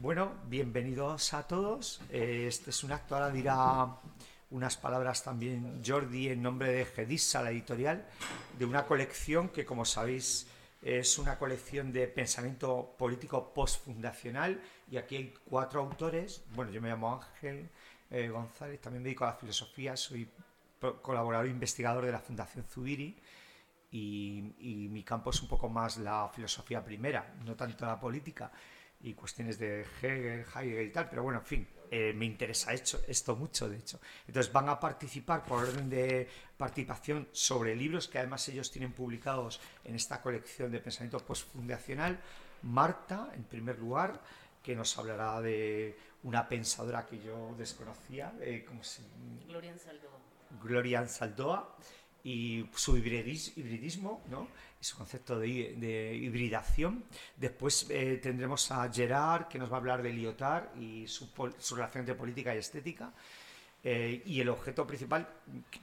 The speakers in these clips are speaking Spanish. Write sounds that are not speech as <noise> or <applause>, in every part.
Bueno, bienvenidos a todos. Eh, este es un acto, ahora dirá unas palabras también Jordi en nombre de Gedissa, la editorial, de una colección que, como sabéis, es una colección de pensamiento político postfundacional y aquí hay cuatro autores. Bueno, yo me llamo Ángel eh, González, también me dedico a la filosofía, soy colaborador e investigador de la Fundación Zubiri y, y mi campo es un poco más la filosofía primera, no tanto la política y cuestiones de Hegel, Heidegger y tal, pero bueno, en fin, eh, me interesa hecho, esto mucho, de hecho. Entonces van a participar por orden de participación sobre libros que además ellos tienen publicados en esta colección de pensamiento postfundacional. Marta, en primer lugar, que nos hablará de una pensadora que yo desconocía, eh, ¿cómo se... Gloria Saldoa. Gloria Saldoa y su hibridismo, ¿no? Y su concepto de, de hibridación. Después eh, tendremos a Gerard, que nos va a hablar de Lyotard y su, su relación entre política y estética. Eh, y el objeto principal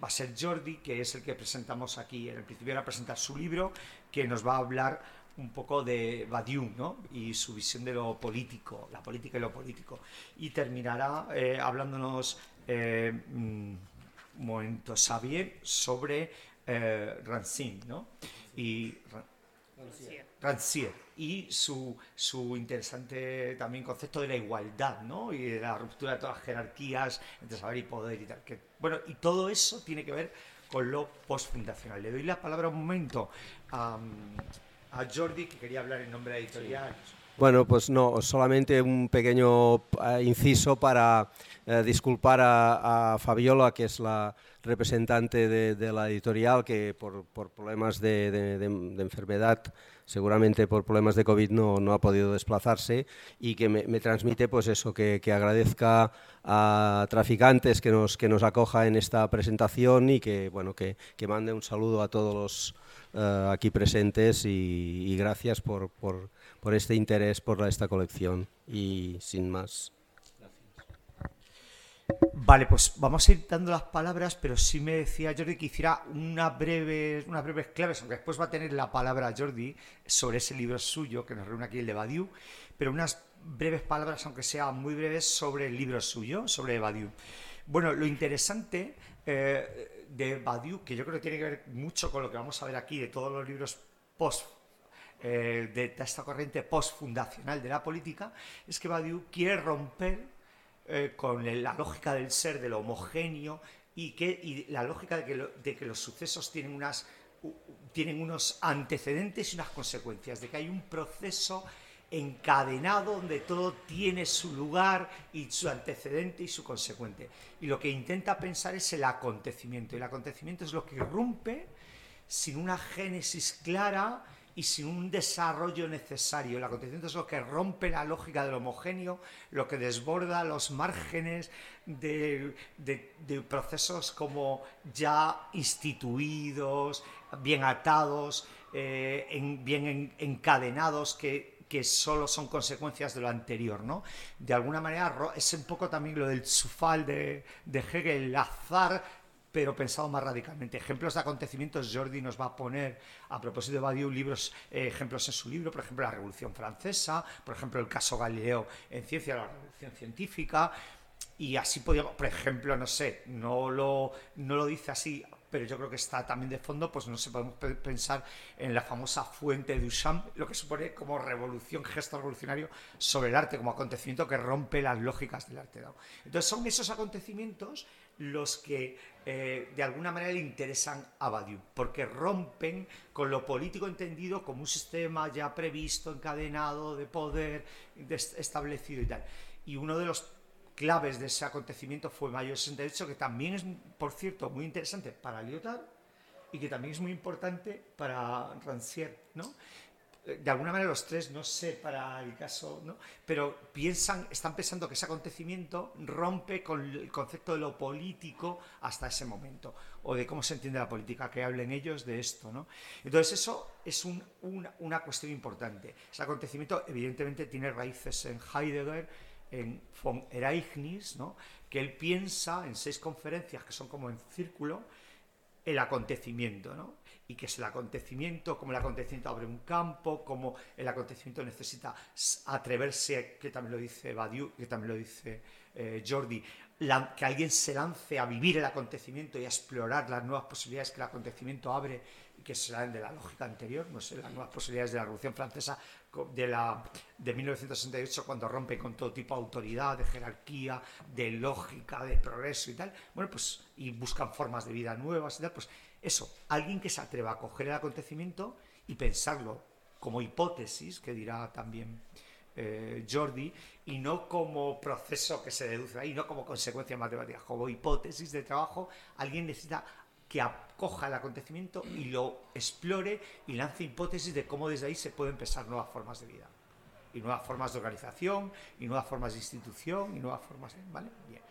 va a ser Jordi, que es el que presentamos aquí. En el principio era presentar su libro, que nos va a hablar un poco de Badiou ¿no? y su visión de lo político, la política y lo político. Y terminará eh, hablándonos mm, un momento Xavier sobre Rancine, ¿no? Y Rancière y su, su interesante también concepto de la igualdad ¿no? y de la ruptura de todas las jerarquías entre saber y poder y tal. Que, bueno, y todo eso tiene que ver con lo postfundacional. Le doy la palabra un momento a, a Jordi, que quería hablar en nombre de la editorial. Bueno, pues no, solamente un pequeño eh, inciso para eh, disculpar a, a, Fabiola, que es la representante de, la editorial, que por, problemas de, enfermedad, seguramente por problemas de COVID, no, ha podido desplazarse y que me, transmite pues eso, que, agradezca a traficantes que nos, que nos acoja en esta presentación y que, bueno, que, mande un saludo a todos los uh, aquí presentes y, y gracias por, por por este interés por esta colección y sin más. Vale, pues vamos a ir dando las palabras, pero sí me decía Jordi que hiciera una breve, unas breves claves, aunque después va a tener la palabra Jordi sobre ese libro suyo que nos reúne aquí el de Badiou, pero unas breves palabras, aunque sean muy breves, sobre el libro suyo, sobre Badiou. Bueno, lo interesante eh, de Badiou, que yo creo que tiene que ver mucho con lo que vamos a ver aquí de todos los libros post eh, de, esta corriente postfundacional de la política, es que Badiou quiere romper eh, con la lógica del ser, de lo homogéneo, y, que, y la lógica de que, de que los sucesos tienen, unas, tienen unos antecedentes y unas consecuencias, de que hay un proceso encadenado donde todo tiene su lugar y su antecedente y su consecuente. Y lo que intenta pensar es el acontecimiento. Y el acontecimiento es lo que irrumpe sin una génesis clara y sin un desarrollo necesario. El acontecimiento es lo que rompe la lógica del homogéneo, lo que desborda los márgenes de, procesos como ya instituidos, bien atados, eh, en, bien en, encadenados, que, solo son consecuencias de lo anterior, ¿no? De alguna manera es un poco también lo del sufal de, de Hegel, el azar pero pensado más radicalmente. Ejemplos de acontecimientos, Jordi nos va a poner, a propósito de Badiou, libros, eh, ejemplos en su libro, por ejemplo, la Revolución Francesa, por ejemplo, el caso Galileo en ciencia, la Revolución Científica, y así podríamos, por ejemplo, no sé, no lo, no lo dice así, pero yo creo que está también de fondo, pues no sé, podemos pensar en la famosa fuente de Duchamp, lo que supone como revolución, gesto revolucionario sobre el arte, como acontecimiento que rompe las lógicas del arte. Entonces son esos acontecimientos los que eh, de alguna manera le interesan a Badiou, porque rompen con lo político entendido como un sistema ya previsto, encadenado, de poder de establecido y tal. Y uno de los claves de ese acontecimiento fue Mayo 68, que también es, por cierto, muy interesante para Lyotard y que también es muy importante para Rancière, ¿no? De alguna manera los tres, no sé para el caso, ¿no? pero piensan, están pensando que ese acontecimiento rompe con el concepto de lo político hasta ese momento, o de cómo se entiende la política, que hablen ellos de esto. ¿no? Entonces eso es un, una, una cuestión importante. Ese acontecimiento evidentemente tiene raíces en Heidegger, en von Ereignis, ¿no? que él piensa en seis conferencias que son como en círculo, el acontecimiento, ¿no? Y que es el acontecimiento, como el acontecimiento abre un campo, como el acontecimiento necesita atreverse, que también lo dice Badiou, que también lo dice eh, Jordi, que alguien se lance a vivir el acontecimiento y a explorar las nuevas posibilidades que el acontecimiento abre que serán de la lógica anterior, no sé, las nuevas posibilidades de la Revolución Francesa de, la, de 1968 cuando rompe con todo tipo de autoridad, de jerarquía, de lógica, de progreso y tal, bueno, pues y buscan formas de vida nuevas y tal, pues eso, alguien que se atreva a coger el acontecimiento y pensarlo como hipótesis, que dirá también eh, Jordi, y no como proceso que se deduce ahí, no como consecuencia matemática, como hipótesis de trabajo, alguien necesita que acoja el acontecimiento y lo explore y lance hipótesis de cómo desde ahí se pueden pensar nuevas formas de vida y nuevas formas de organización y nuevas formas de institución y nuevas formas de... ¿Vale? Bien.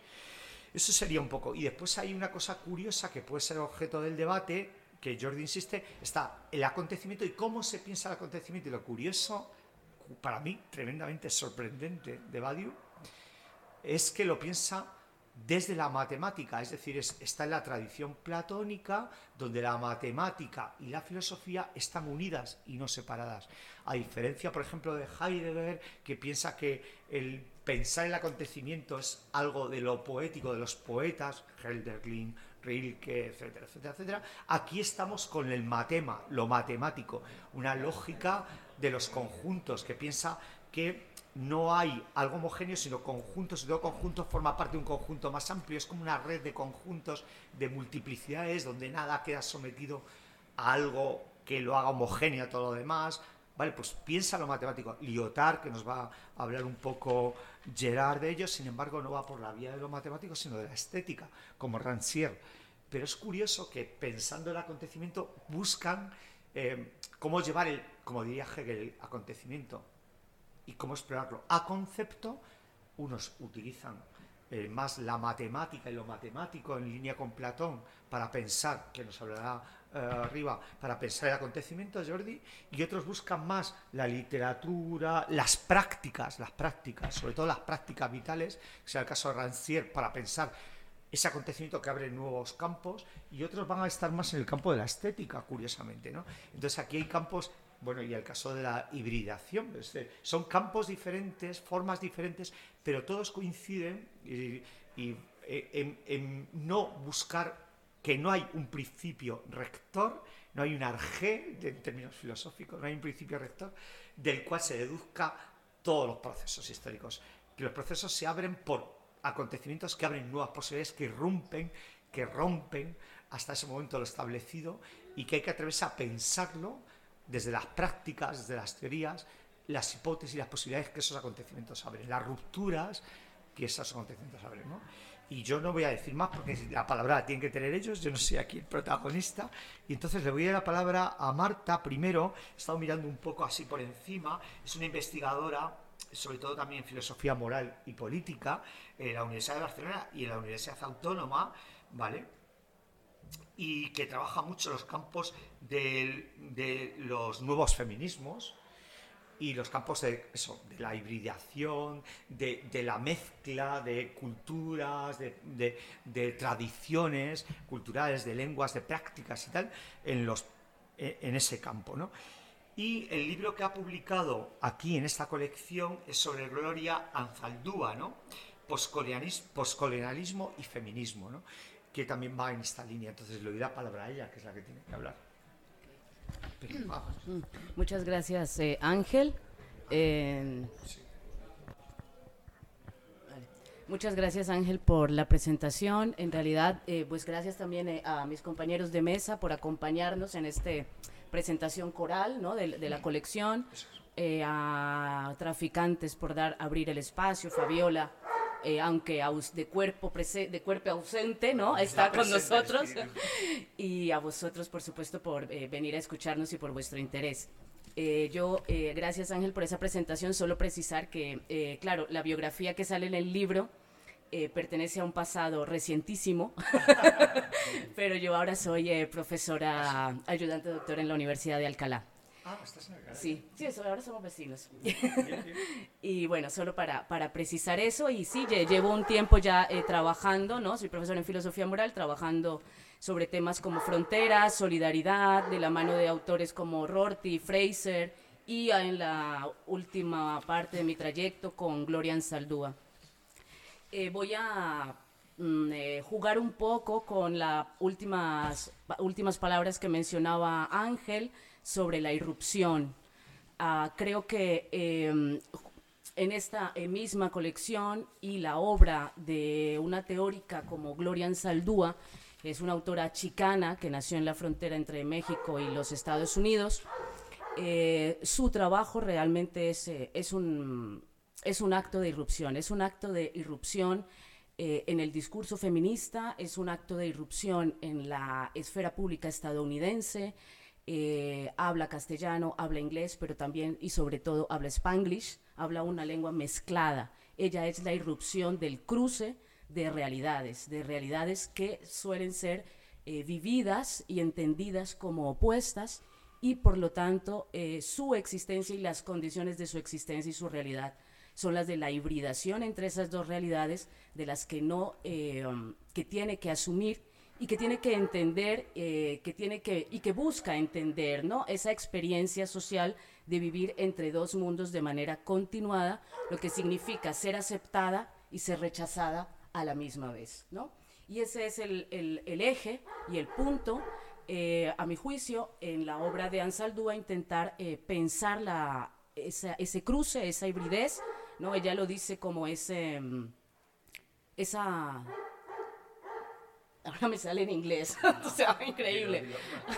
Eso sería un poco. Y después hay una cosa curiosa que puede ser objeto del debate, que Jordi insiste, está el acontecimiento y cómo se piensa el acontecimiento. Y lo curioso para mí tremendamente sorprendente de Badiou es que lo piensa desde la matemática, es decir, está en la tradición platónica, donde la matemática y la filosofía están unidas y no separadas. A diferencia, por ejemplo, de Heidegger, que piensa que el pensar el acontecimiento es algo de lo poético, de los poetas, Helderlin, Rilke, etcétera, etcétera, etcétera. Aquí estamos con el matema, lo matemático, una lógica de los conjuntos, que piensa que no hay algo homogéneo, sino conjuntos, y todo conjunto forma parte de un conjunto más amplio, es como una red de conjuntos, de multiplicidades, donde nada queda sometido a algo que lo haga homogéneo a todo lo demás. Vale, pues piensa lo matemático. Lyotard, que nos va a hablar un poco Gerard de ello, sin embargo, no va por la vía de lo matemático, sino de la estética, como Rancière. Pero es curioso que pensando el acontecimiento buscan eh, cómo llevar el, como diría Hegel, el acontecimiento y cómo explorarlo. A concepto, unos utilizan eh, más la matemática y lo matemático en línea con Platón para pensar, que nos hablará eh, arriba, para pensar el acontecimiento, Jordi, y otros buscan más la literatura, las prácticas, las prácticas, sobre todo las prácticas vitales, que sea el caso de Rancière, para pensar ese acontecimiento que abre nuevos campos y otros van a estar más en el campo de la estética, curiosamente. ¿no? Entonces aquí hay campos, bueno, y el caso de la hibridación, son campos diferentes, formas diferentes, pero todos coinciden eh, en, no buscar que no hay un principio rector, no hay un arjé, en términos filosóficos, no hay un principio rector del cual se deduzca todos los procesos históricos. Que los procesos se abren por acontecimientos que abren nuevas posibilidades, que rompen, que rompen hasta ese momento lo establecido y que hay que atreverse a pensarlo desde las prácticas, desde las teorías, las hipótesis y las posibilidades que esos acontecimientos abren, las rupturas que esos acontecimientos abren. Y yo no voy a decir más porque la palabra la tienen que tener ellos, yo no soy aquí el protagonista. Y entonces le voy a dar la palabra a Marta. Primero, he estado mirando un poco así por encima, es una investigadora sobre todo también en filosofía moral y política, en la Universidad de Barcelona y en la Universidad Autónoma, ¿vale? Y que trabaja mucho los campos de, los nuevos feminismos y los campos de, eso, de la hibridación, de, la mezcla de culturas, de, de, tradiciones culturales, de lenguas, de prácticas y tal, en, los, en ese campo, ¿no? Y el libro que ha publicado aquí en esta colección es sobre Gloria Anzaldúa, ¿no? Postcolonialismo y feminismo, ¿no? que también va en esta línea. Entonces le doy la palabra a ella, que es la que tiene que hablar. Muchas gracias, eh, Ángel. Muchas gracias Ángel por la presentación. En realidad, eh, pues gracias también eh, a mis compañeros de mesa por acompañarnos en este presentación coral ¿no? de, la colección, eh, a Traficantes por dar abrir el espacio, Fabiola, eh, aunque de cuerpo, de cuerpo ausente, ¿no? Está con nosotros. <laughs> y a vosotros, por supuesto, por eh, venir a escucharnos y por vuestro interés. yo, gracias Ángel por esa presentación, solo precisar que, claro, la biografía que sale en el libro eh, pertenece a un pasado recientísimo, <laughs> <laughs> pero yo ahora soy eh, profesora ayudante doctora en la Universidad de Alcalá. Ah, estás en Alcalá. Sí, sí, eso, ahora somos vecinos. <laughs> y bueno, solo para, para precisar eso, y sí, lle- llevo un tiempo ya eh, trabajando, ¿no? Soy profesor en filosofía moral, trabajando sobre temas como fronteras, solidaridad, de la mano de autores como Rorty, Fraser, y en la última parte de mi trayecto con Gloria Ansaldúa. Eh, voy a mm, eh, jugar un poco con las últimas, últimas palabras que mencionaba Ángel sobre la irrupción. Ah, creo que eh, en esta eh, misma colección y la obra de una teórica como Gloria Ansaldúa, es una autora chicana que nació en la frontera entre México y los Estados Unidos, eh, su trabajo realmente es, eh, es, un, es un acto de irrupción, es un acto de irrupción en el discurso feminista, es un acto de irrupción en la esfera pública estadounidense, eh, habla castellano, habla inglés, pero también y sobre todo habla spanglish, habla una lengua mezclada. Ella es la irrupción del cruce de realidades, de realidades que suelen ser eh, vividas y entendidas como opuestas y por lo tanto eh, su existencia y las condiciones de su existencia y su realidad son las de la hibridación entre esas dos realidades de las que no que tiene que asumir y que tiene que entender eh, que tiene que y que busca entender no esa experiencia social de vivir entre dos mundos de manera continuada lo que significa ser aceptada y ser rechazada a la misma vez no y ese es el, el- el eje y el punto eh, a mi juicio, en la obra de Ansaldúa, intentar eh, pensar la, esa- ese cruce, esa hibridez, ¿no? Ella lo dice como ese, mm, esa... Ahora me sale en inglés, <laughs> o sea, <laughs> increíble.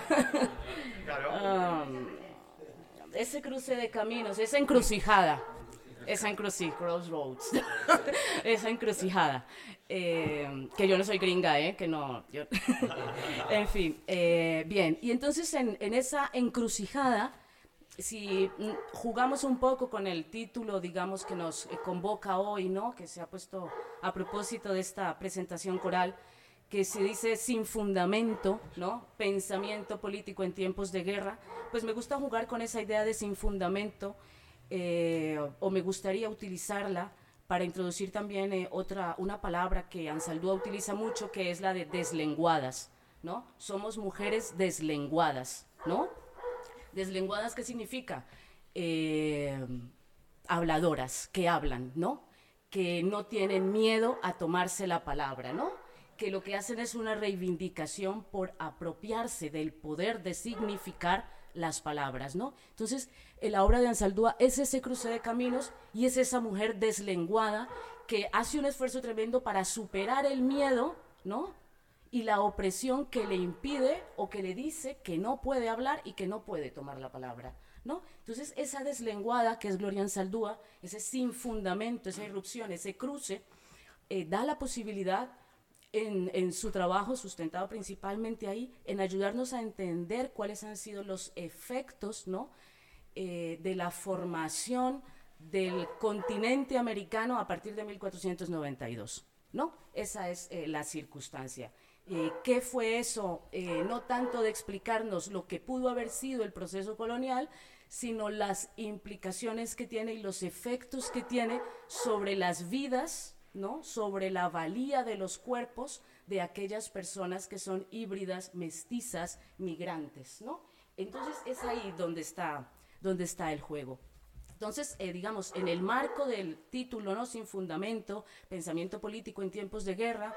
<laughs> Um, ese cruce de caminos, esa encrucijada, esa encrucijada, crossroads, esa encrucijada, eh, que yo no soy gringa, ¿eh? que no, yo- en fin, eh, bien, y entonces en, en esa encrucijada, si jugamos un poco con el título, digamos, que nos eh, convoca hoy, ¿no? Que se ha puesto a propósito de esta presentación coral, que se dice sin fundamento, ¿no? Pensamiento político en tiempos de guerra, pues me gusta jugar con esa idea de sin fundamento, eh, o me gustaría utilizarla para introducir también eh, otra, una palabra que Ansaldúa utiliza mucho, que es la de deslenguadas, ¿no? Somos mujeres deslenguadas, ¿no? Deslenguadas, ¿qué significa? Eh, habladoras, que hablan, ¿no? Que no tienen miedo a tomarse la palabra, ¿no? Que lo que hacen es una reivindicación por apropiarse del poder de significar las palabras, ¿no? Entonces, en la obra de Ansaldúa es ese cruce de caminos y es esa mujer deslenguada que hace un esfuerzo tremendo para superar el miedo, ¿no? y la opresión que le impide o que le dice que no puede hablar y que no puede tomar la palabra, ¿no? Entonces, esa deslenguada que es Gloria Ansaldúa, ese sin fundamento, esa irrupción, ese cruce, eh, da la posibilidad en, en su trabajo, sustentado principalmente ahí, en ayudarnos a entender cuáles han sido los efectos, ¿no? eh, de la formación del continente americano a partir de 1492, ¿no? Esa es eh, la circunstancia. Eh, ¿Qué fue eso? Eh, no tanto de explicarnos lo que pudo haber sido el proceso colonial, sino las implicaciones que tiene y los efectos que tiene sobre las vidas, Sobre la valía de los cuerpos de aquellas personas que son híbridas, mestizas, migrantes, ¿no? Entonces es ahí donde está, donde está el juego. Entonces, eh, digamos, en el marco del título, ¿no? Sin fundamento, pensamiento político en tiempos de guerra,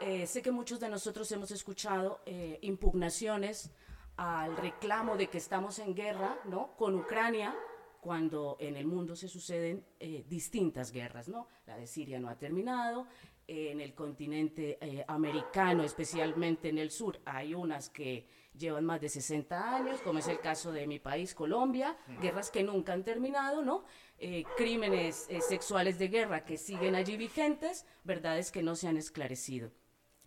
eh, sé que muchos de nosotros hemos escuchado eh, impugnaciones al reclamo de que estamos en guerra, ¿no? Con Ucrania, cuando en el mundo se suceden eh, distintas guerras, ¿no? La de Siria no ha terminado, en el continente eh, americano, especialmente en el sur, hay unas que llevan más de 60 años, como es el caso de mi país, Colombia, guerras que nunca han terminado, ¿no? Eh, crímenes sexuales de guerra que siguen allí vigentes, verdades que no se han esclarecido.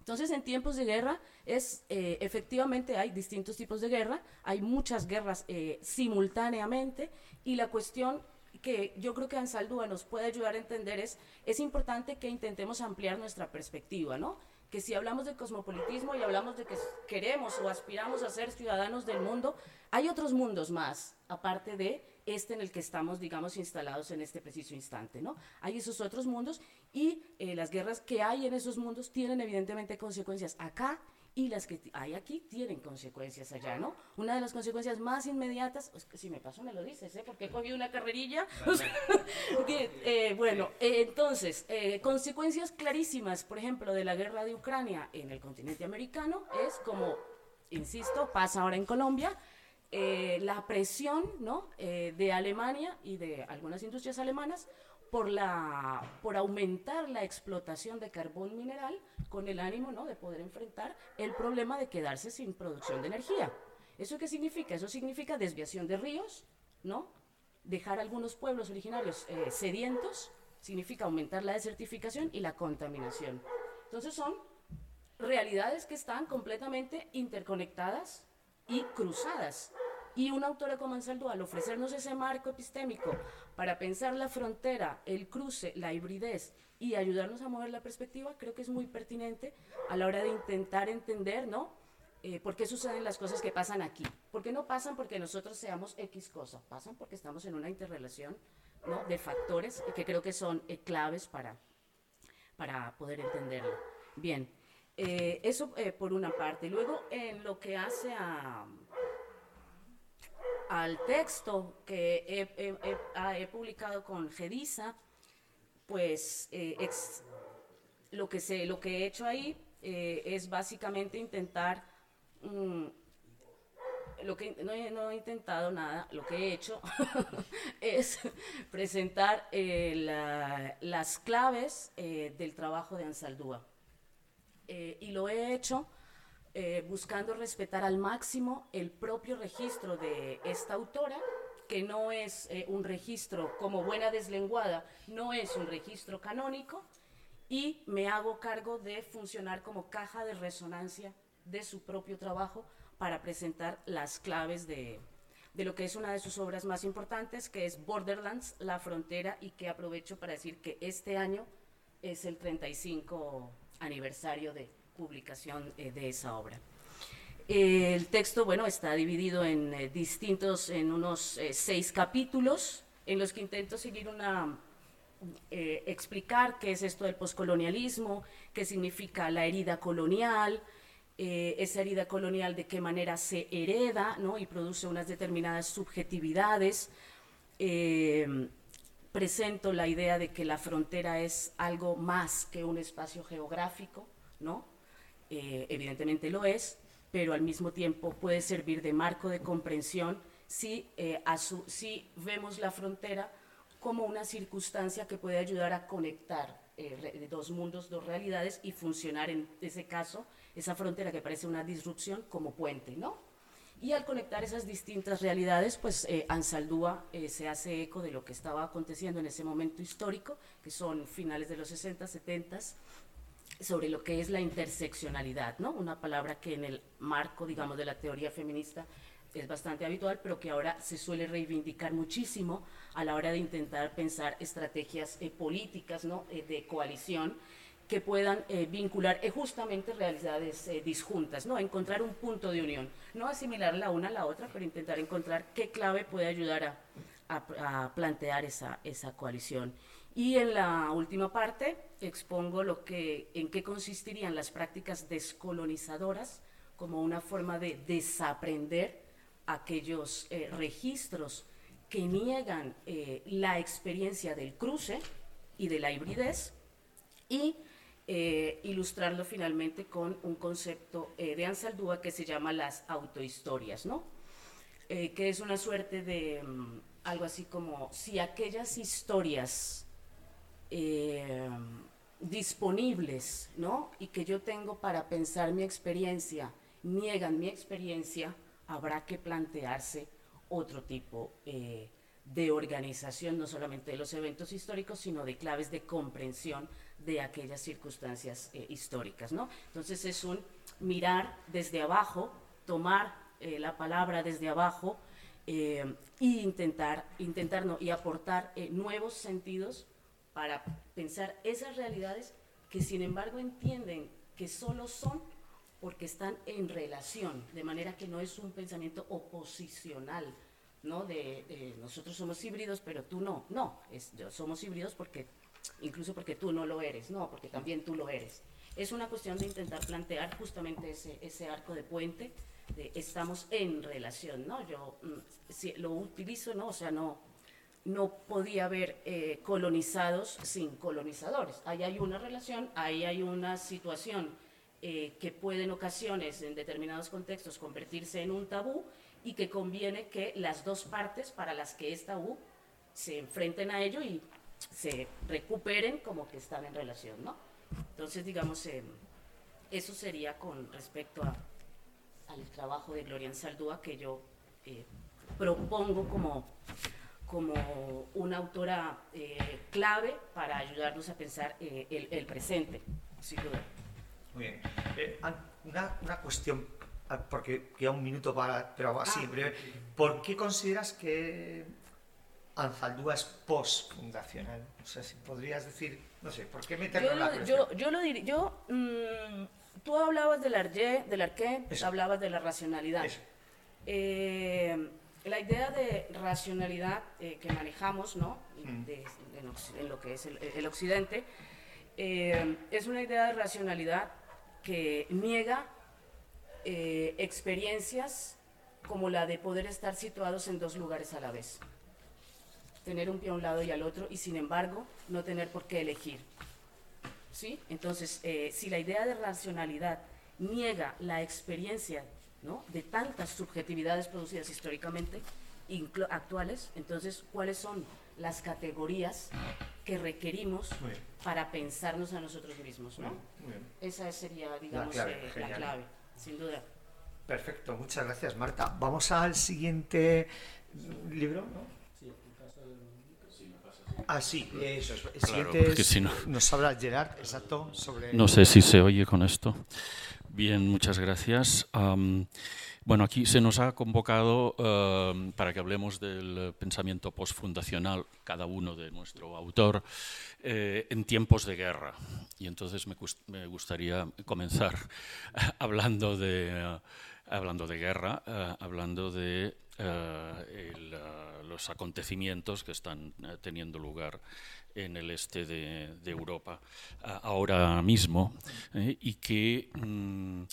Entonces, en tiempos de guerra, es eh, efectivamente hay distintos tipos de guerra, hay muchas guerras eh, simultáneamente, y la cuestión que yo creo que Ansaldúa nos puede ayudar a entender es, es importante que intentemos ampliar nuestra perspectiva, ¿no? que si hablamos de cosmopolitismo y hablamos de que queremos o aspiramos a ser ciudadanos del mundo, hay otros mundos más, aparte de este en el que estamos, digamos, instalados en este preciso instante, ¿no? Hay esos otros mundos y eh, las guerras que hay en esos mundos tienen evidentemente consecuencias acá y las que hay aquí tienen consecuencias allá, ¿no? Una de las consecuencias más inmediatas, es que si me paso me lo dices, ¿eh? Porque he cogido una carrerilla. <laughs> <laughs> eh, bueno, eh, entonces, eh, consecuencias clarísimas, por ejemplo, de la guerra de Ucrania en el continente americano es como, insisto, pasa ahora en Colombia, eh, la presión ¿no? Eh, de Alemania y de algunas industrias alemanas por, la, por aumentar la explotación de carbón mineral con el ánimo ¿no? de poder enfrentar el problema de quedarse sin producción de energía. ¿Eso qué significa? Eso significa desviación de ríos, ¿no? dejar algunos pueblos originarios eh, sedientos, significa aumentar la desertificación y la contaminación. Entonces son realidades que están completamente interconectadas y cruzadas. Y una autora como Ansaldo, al ofrecernos ese marco epistémico para pensar la frontera, el cruce, la hibridez y ayudarnos a mover la perspectiva, creo que es muy pertinente a la hora de intentar entender, ¿no? Eh, ¿Por qué suceden las cosas que pasan aquí? Porque no pasan porque nosotros seamos X cosa, pasan porque estamos en una interrelación ¿no? de factores que creo que son eh, claves para, para poder entenderlo. Bien, eh, eso eh, por una parte. Luego, en lo que hace a, al texto que he, ah, publicado con Gedisa, pues eh, lo, que se, lo que he hecho ahí eh, es básicamente intentar, mm, lo que no he, no he intentado nada, lo que he hecho <laughs> es presentar eh, la- las claves del trabajo de Ansaldúa. Y lo he hecho eh, buscando respetar al máximo el propio registro de esta autora, que no es eh, un registro como buena deslenguada, no es un registro canónico, y me hago cargo de funcionar como caja de resonancia de su propio trabajo para presentar las claves de, de lo que es una de sus obras más importantes, que es Borderlands, La Frontera, y que aprovecho para decir que este año es el 35 aniversario de publicación eh, de esa obra. El texto, bueno, está dividido en eh, distintos, en unos eh, seis capítulos, en los que intento seguir una, explicar qué es esto del poscolonialismo, qué significa la herida colonial, esa herida colonial de qué manera se hereda ¿no? y produce unas determinadas subjetividades. Presento la idea de que la frontera es algo más que un espacio geográfico, ¿no? Eh, evidentemente lo es, pero al mismo tiempo puede servir de marco de comprensión si, eh, a su- si vemos la frontera como una circunstancia que puede ayudar a conectar eh, dos mundos, dos realidades y funcionar en ese caso, esa frontera que parece una disrupción como puente, ¿no? Y al conectar esas distintas realidades, pues eh, Ansaldúa eh, se hace eco de lo que estaba aconteciendo en ese momento histórico, que son finales de los 60, 70, sobre lo que es la interseccionalidad, ¿no? Una palabra que en el marco, digamos, de la teoría feminista es bastante habitual, pero que ahora se suele reivindicar muchísimo a la hora de intentar pensar estrategias eh, políticas, ¿no? Eh, de coalición que puedan eh, vincular eh, justamente realidades eh, disjuntas, ¿no? Encontrar un punto de unión, no asimilar la una a la otra, pero intentar encontrar qué clave puede ayudar a, a- a plantear esa, esa coalición. Y en la última parte expongo lo que, en qué consistirían las prácticas descolonizadoras como una forma de desaprender aquellos eh, registros que niegan eh, la experiencia del cruce y de la hibridez y eh, ilustrarlo finalmente con un concepto de Ansaldúa que se llama las autohistorias, ¿no? Que es una suerte de mm, algo así como si aquellas historias eh, disponibles, ¿no? Y que yo tengo para pensar mi experiencia, niegan mi experiencia, habrá que plantearse otro tipo eh, de organización, no solamente de los eventos históricos, sino de claves de comprensión de aquellas circunstancias eh, históricas, ¿no? Entonces es un mirar desde abajo, tomar la palabra desde abajo y intentar, intentar y aportar nuevos sentidos para pensar esas realidades que sin embargo entienden que solo son porque están en relación, de manera que no es un pensamiento oposicional, ¿no? De, nosotros somos híbridos, pero tú no. No, es, somos híbridos porque, incluso porque tú no lo eres, no, porque también tú lo eres. Es una cuestión de intentar plantear justamente ese, ese arco de puente de estamos en relación, ¿no? Yo mm, si lo utilizo, ¿no? O sea, no, no podía haber eh, colonizados sin colonizadores. Ahí hay una relación, ahí hay una situación eh, que puede en ocasiones, en determinados contextos, convertirse en un tabú y que conviene que las dos partes para las que es tabú se enfrenten a ello y se recuperen como que están en relación, ¿no? Entonces, digamos, eh, eso sería con respecto al trabajo de Gloria Saldúa que yo propongo como como una autora eh, clave para ayudarnos a pensar eh, el, el, presente, sin duda. Muy bien. Eh, una, una, cuestión, ah, porque queda un minuto para, pero así, ah. breve. ¿Por qué consideras que Anzaldúa es post-fundacional? O sea, si podrías decir, no sé, ¿por qué meterlo yo en la Yo, yo lo diría, yo, mmm, tú hablabas del arjé, del arqué, hablabas de la racionalidad. Eh, la idea de racionalidad eh, que manejamos ¿no? Mm. en lo que es el, occidente eh, es una idea de racionalidad que niega eh, experiencias como la de poder estar situados en dos lugares a la vez. Tener un pie a un lado y al otro y sin embargo no tener por qué elegir. ¿Sí? Entonces, si la idea de racionalidad niega la experiencia de tantas subjetividades producidas históricamente, actuales, entonces, ¿cuáles son las categorías que requerimos para pensarnos a nosotros mismos? ¿no? Esa sería, digamos, la clave, eh, la clave, sin duda. Perfecto, muchas gracias, Marta. Vamos al siguiente libro, ¿no? Ah, sí, eso. El siguiente nos habla Gerard, exacto, sobre... No sé si se oye con esto. Bien, muchas gracias. bueno, aquí se nos ha convocado para que hablemos del pensamiento postfundacional, cada uno de nuestro autor, eh, en tiempos de guerra. Y entonces me, gustaría comenzar <laughs> hablando de, hablando de guerra, eh, hablando de eh, los acontecimientos que están teniendo lugar en el este de, Europa ahora mismo eh, y que mm,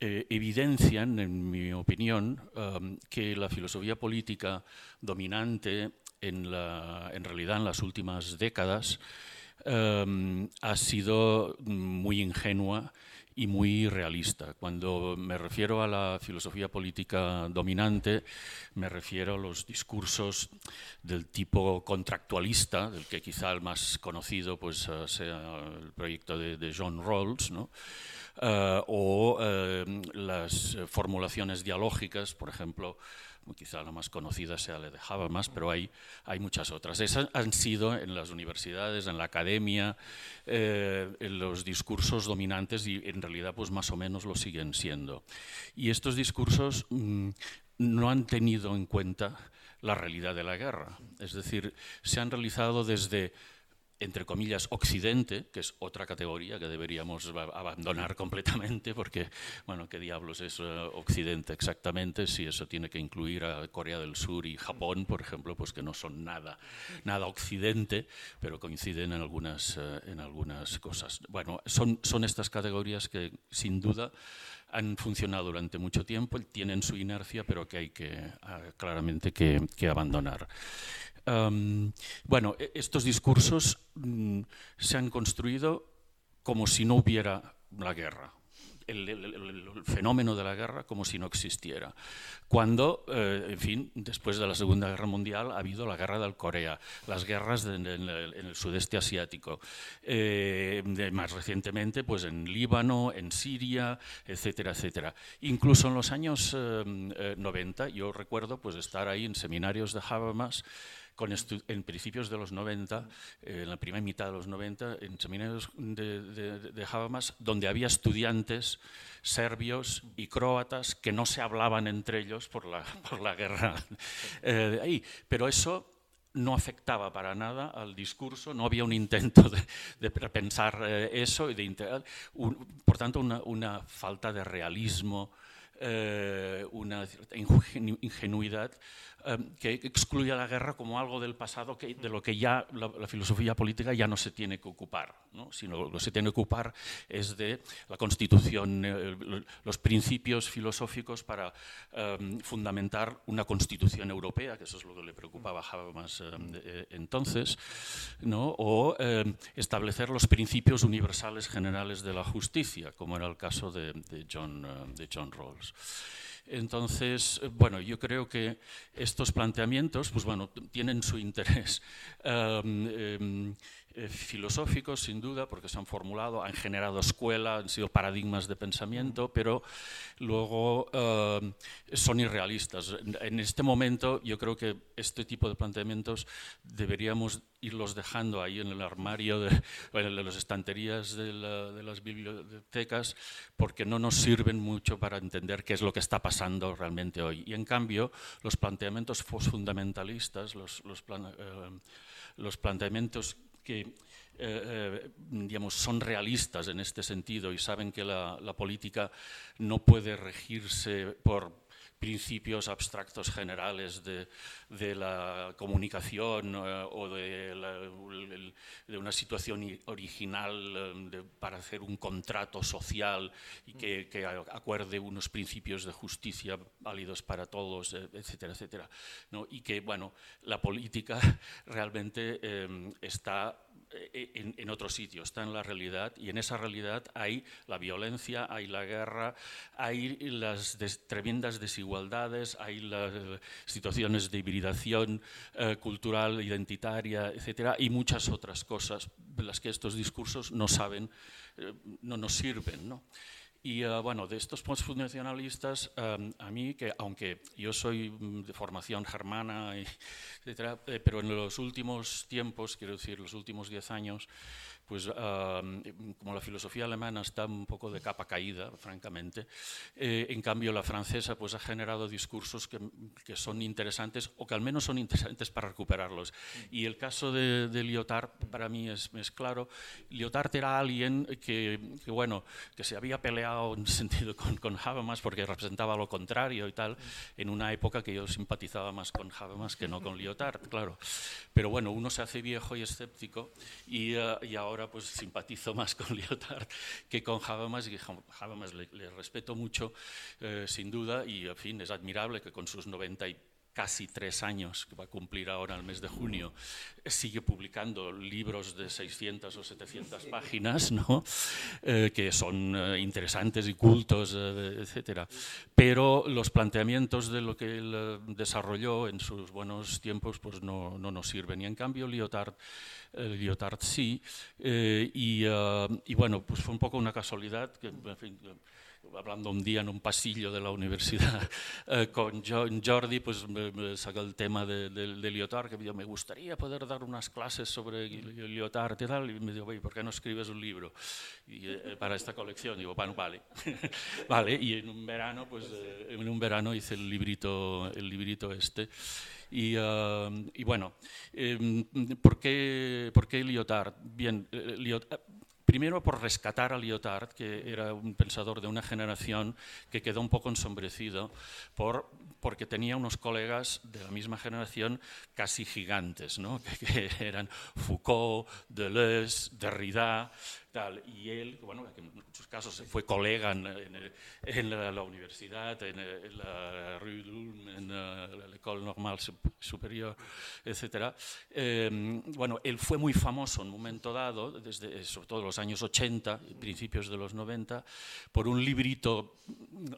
eh, evidencian, en mi opinión, um, que la filosofía política dominante en, la, en realidad en las últimas décadas um, ha sido muy ingenua y muy realista. Cuando me refiero a la filosofía política dominante, me refiero a los discursos del tipo contractualista, del que quizá el más conocido pues, eh, sea el proyecto de, John Rawls, ¿no? Eh, o eh, las formulaciones dialógicas, por ejemplo, quizá la más conocida sea la de Habermas, pero hay, hay muchas otras. Esas han sido en las universidades, en la academia, eh, en los discursos dominantes y en realidad pues más o menos lo siguen siendo. Y estos discursos mm, no han tenido en cuenta la realidad de la guerra. Es decir, se han realizado desde entre comillas, occidente, que es otra categoría que deberíamos abandonar completamente, porque, bueno, ¿qué diablos es eh, occidente exactamente? Si eso tiene que incluir a Corea del Sur y Japón, por ejemplo, pues que no son nada, nada occidente, pero coinciden en algunas, eh, en algunas cosas. Bueno, son, son estas categorías que, sin duda, han funcionado durante mucho tiempo, tienen su inercia, pero que hay que ah, claramente que, abandonar. Bueno, e, estos discursos mm, se han construido como si no hubiera la guerra el, fenómeno de la guerra como si no existiera. Cuando, eh, en fin, después de la Segunda Guerra Mundial ha habido la guerra del Corea, las guerras en, el, sudeste asiático, eh, más recientemente pues en Líbano, en Siria, etcétera, etcétera. Incluso en los años 90, eh, yo recuerdo pues estar ahí en seminarios de Habermas, en principios de los 90, eh, en la primera mitad de los 90, en seminarios de, de, Habermas, donde había estudiantes serbios y croatas que no se hablaban entre ellos por la, por la guerra <laughs> eh, ahí. Pero eso no afectaba para nada al discurso, no había un intento de, pensar eh, eso, y de, por tanto una, una, falta de realismo, eh, una ingenuidad Em, que excluye a la guerra como algo del pasado que, de lo que ya la, filosofía política ya no se tiene que ocupar, ¿no? sino lo que se tiene que ocupar es de la constitución, eh, los principios filosóficos para em, fundamentar una constitución europea, que eso es lo que le preocupaba a Habermas em, eh, entonces, ¿no? o establecer los principios universales generales de la justicia, como era el caso de, de John, de John Rawls. Entonces, bueno, yo creo que estos planteamientos, pues bueno, tienen su interés. <laughs> Em, eh, filosóficos, sin duda, porque se han formulado, han generado escuela, han sido paradigmas de pensamiento, pero luego eh, son irrealistas. En este momento yo creo que este tipo de planteamientos deberíamos irlos dejando ahí en el armario de, en las estanterías de, de, las bibliotecas porque no nos sirven mucho para entender qué es lo que está pasando realmente hoy. Y en cambio, los planteamientos fundamentalistas, los, los, eh, los planteamientos que eh, eh, digamos, son realistas en este sentido y saben que la, la política no puede regirse por principios abstractos generales de, de la comunicación eh, o de, de, una situación original eh, para hacer un contrato social y que, acuerde unos principios de justicia válidos para todos, eh, etcétera, etcétera. ¿no? Y que, bueno, la política <laughs> realmente está en, en, otro sitio, está en la realidad y en esa realidad hay la violencia, hay la guerra, hay las tremendas desigualdades, hay las situaciones de hibridación eh, cultural, identitaria, etcétera, y muchas otras cosas de las que estos discursos no saben, eh, no nos sirven. ¿no? Y uh, bueno, de estos <laughs> postfundacionalistas, um, a mí, que aunque yo soy mm, de formación germana, y, etcétera, eh, pero en los últimos tiempos, quiero decir, los últimos diez años, pues como la filosofía alemana está un poco de capa caída, francamente, eh, en cambio la francesa pues ha generado discursos que, que, son interesantes o que al menos son interesantes para recuperarlos. Y el caso de, de Lyotard para mí es, es, claro. Lyotard era alguien que, bueno, que se había peleado en sentido con, con Habermas porque representaba lo contrario y tal, en una época que yo simpatizaba más con Habermas que no con Lyotard, claro. Pero bueno, uno se hace viejo y escéptico y, y ahora pues simpatizo más con <laughs> Lyotard que con Habermas y Habermas le, le respeto mucho, eh, sin duda, y en fin, es admirable que con sus 90 y casi tres años, que va a cumplir ahora el mes de junio, sigue publicando libros de 600 o 700 páginas, ¿no? Eh, que son eh, interesantes y cultos, eh, etc. Pero los planteamientos de lo que él eh, desarrolló en sus buenos tiempos pues no, no nos sirven. Y en cambio Lyotard, eh, Lyotard sí, eh, y, y, bueno, pues fue un poco una casualidad que, en fin, hablando un día en un pasillo de la universidad <laughs> eh, con Jordi, pues me, me sacó el tema de, de, de, Lyotard, que me dijo, me gustaría poder dar unas clases sobre Lyotard y tal, y me dijo, ¿por qué no escribes un libro y, eh, para esta colección? Y digo, bueno, vale, <laughs> vale, y en un verano, pues eh, en un verano hice el librito, el librito este, y, uh, y bueno, eh, ¿por, qué, ¿por qué Lyotard? Bien, eh, Lyotard, Primero por rescatar a Lyotard, que era un pensador de una generación que quedó un poco ensombrecido por, porque tenía unos colegas de la misma generación casi gigantes, ¿no? <laughs> que, que eran Foucault, Deleuze, Derrida, tal. Y él, bueno, en muchos casos fue colega en, en, en la, la, universidad, en, en, la Rue d'Ulm, en la, Normale Supérieure, etc. Eh, bueno, él fue muy famoso en un momento dado, desde, sobre todo los años 80, principios de los 90, por un librito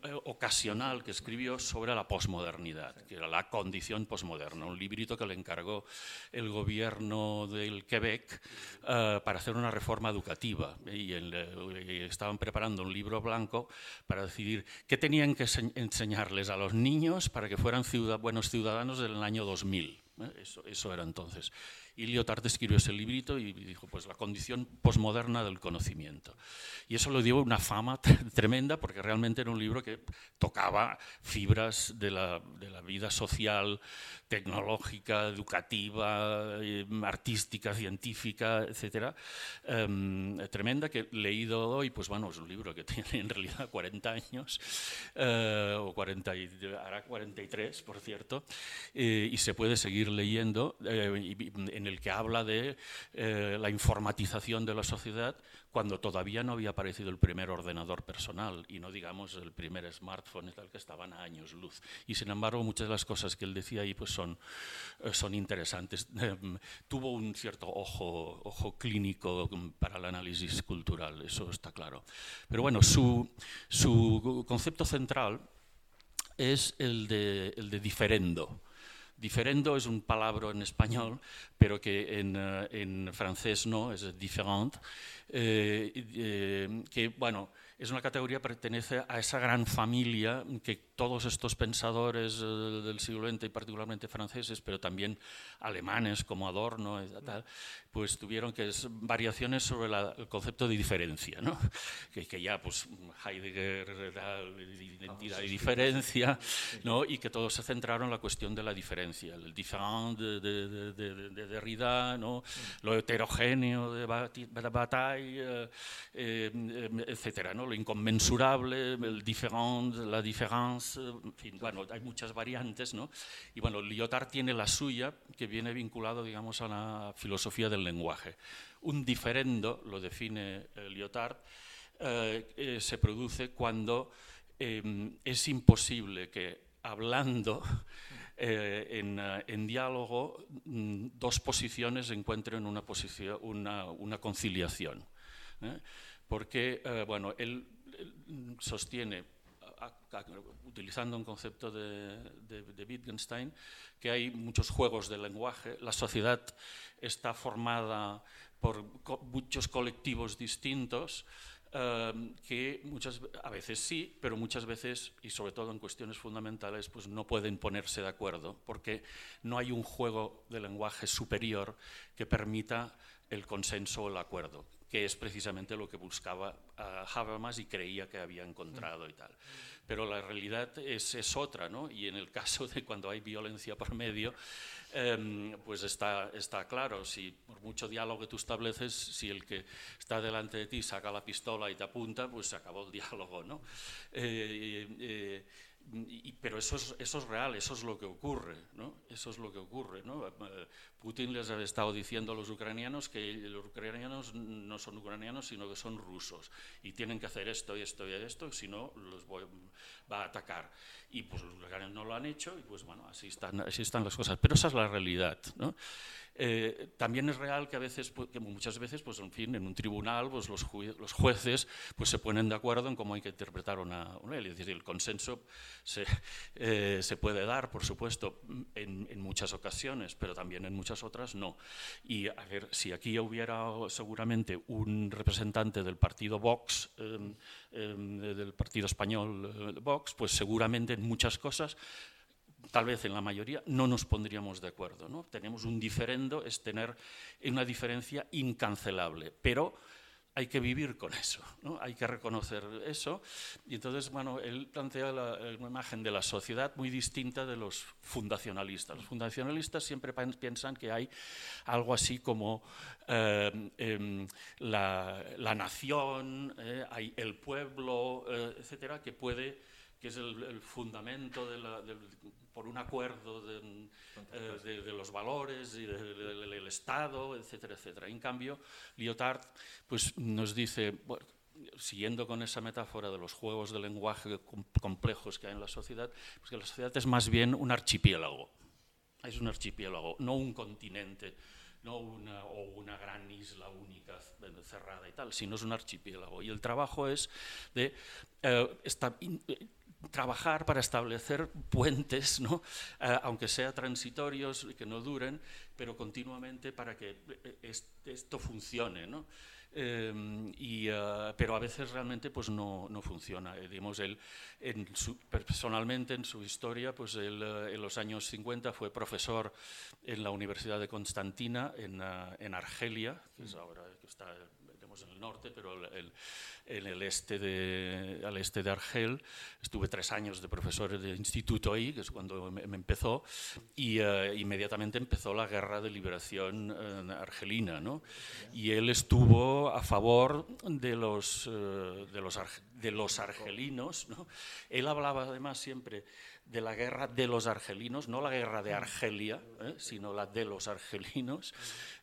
eh, ocasional que escribió sobre la posmodernidad, que era la condición posmoderna, un librito que le encargó el gobierno del Quebec uh, para hacer una reforma educativa y, el, y, estaban preparando un libro blanco para decidir qué tenían que enseñarles a los niños para que fueran buenos ciudadanos del año 2000. ¿eh? Eso, eso era entonces. Y Lyotard escribió ese librito y dijo, pues la condición posmoderna del conocimiento. Y eso le dio una fama tremenda porque realmente era un libro que tocaba fibras de la, de la vida social, tecnológica, educativa, eh, artística, científica, etcétera, em, tremenda que leído hoy, pues bueno, es un libro que <laughs> tiene en realidad 40 años, eh, o 40 hará 43, por cierto, eh, y se puede seguir leyendo, en que habla de la informatización de la sociedad cuando todavía no había aparecido el primer ordenador personal y no digamos el primer smartphone y tal que estaban a años luz. Y sin embargo muchas de las cosas que él decía ahí pues son, eh, son interesantes. <laughs> Em, tuvo un cierto ojo, ojo clínico para el análisis cultural, eso está claro. Pero bueno, su, su concepto central es el de, el de diferendo. Diferendo es un palabra en español, pero que en, eh, francés no, es différent. Eh, eh, que bueno, es una categoría que pertenece a esa gran familia que todos estos pensadores del siglo XX y particularmente franceses, pero también alemanes como Adorno, pues tuvieron que es variaciones sobre el concepto de diferencia, ¿no? <laughs> que, que, ya pues Heidegger da identidad y diferencia, ¿no? y que todos se centraron en la cuestión de la diferencia, el différent de, de, de, de Derrida, ¿no? lo heterogéneo de Bataille, eh, eh, etcétera, ¿no? lo inconmensurable, el différent, la différence, en fin, bueno, hay muchas variantes, ¿no? Y bueno, Lyotard tiene la suya, que viene vinculado, digamos, a la filosofía lenguaje. Un diferendo, lo define eh, Lyotard, eh, se produce cuando es imposible que hablando <laughs> en, diálogo mm, dos posiciones encuentren una, posición, una, conciliación. ¿eh? porque eh, bueno, él, sostiene, utilizando un concepto de, Wittgenstein, que hay muchos juegos de lenguaje, la sociedad está formada por muchos colectivos distintos, eh, que muchas a veces sí, pero muchas veces y sobre todo en cuestiones fundamentales pues no pueden ponerse de acuerdo porque no hay un juego de lenguaje superior que permita el consenso o el acuerdo que es precisamente lo que buscaba uh, Habermas y creía que había encontrado y tal. Pero la realidad es, es, otra, ¿no? Y en el <laughs> caso de cuando hay violencia por medio, eh, pues está, está claro, si por mucho diálogo que tú estableces, si el que está delante de ti saca la pistola y te apunta, pues se acabó el <laughs> diálogo, ¿no? Eh, eh, pero eso es, eso es real, eso es lo que ocurre, ¿no? Eso es lo que ocurre, ¿no? Eh, Putin les ha estado diciendo a los ucranianos que los ucranianos no son ucranianos, sino que son rusos y tienen que hacer esto y esto y esto, si no los va a atacar. Y pues los ucranianos no lo han hecho y pues bueno, así están, así están las cosas. Pero esa es la realidad, ¿no? Eh, también es real que a veces, pues, que muchas veces, pues en fin, en un tribunal, pues los, los, jueces, pues se ponen de acuerdo en cómo hay que interpretar una, ley. Es decir, el consenso se, eh, se puede dar, por supuesto, en, en, muchas ocasiones, pero también en muchas otras no. Y a ver, si aquí hubiera seguramente un representante del partido Vox, eh, del partido español Vox, pues seguramente en muchas cosas tal vez en la mayoría, no nos pondríamos de acuerdo. ¿no? Tenemos un diferendo, es tener una diferencia incancelable, pero hay que vivir con eso, ¿no? hay que reconocer eso. Y entonces, bueno, él plantea una imagen de la sociedad muy distinta de los fundacionalistas. Los fundacionalistas siempre piensan que hay algo así como eh, em, la, nación, eh, hay el pueblo, eh, etcétera, que puede que es el, fundamento de la, por un acuerdo de, eh, los valores y del Estado, etcétera, etcétera. En cambio, Lyotard pues, nos dice, siguiendo con esa metáfora de los juegos de lenguaje complejos que hay en la sociedad, pues que la sociedad es más bien un archipiélago. Es un archipiélago, no un continente no una, o una gran isla única cerrada y tal, sino es un archipiélago. Y el trabajo es de eh, trabajar para establecer puentes, ¿no? Eh, <laughs> aunque sea transitorios y que no duren, pero continuamente para que eh, esto funcione. ¿no? Em, y, eh, pero a veces realmente pues no, no funciona. Eh, digamos, él, en su, personalmente en su historia, pues él, eh, en los años 50 fue profesor en la Universidad de Constantina, en, en Argelia, que es ahora que está en el norte, pero el, en el este de, al este de Argel. Estuve tres años de profesor de instituto ahí, que es cuando me, empezó, y uh, inmediatamente empezó la guerra de liberación uh, argelina. ¿no? Y él estuvo a favor de los, uh, de los, de los argelinos. ¿no? Él hablaba además siempre de la guerra de los argelinos, no la guerra de Argelia, ¿eh? sino la de los argelinos,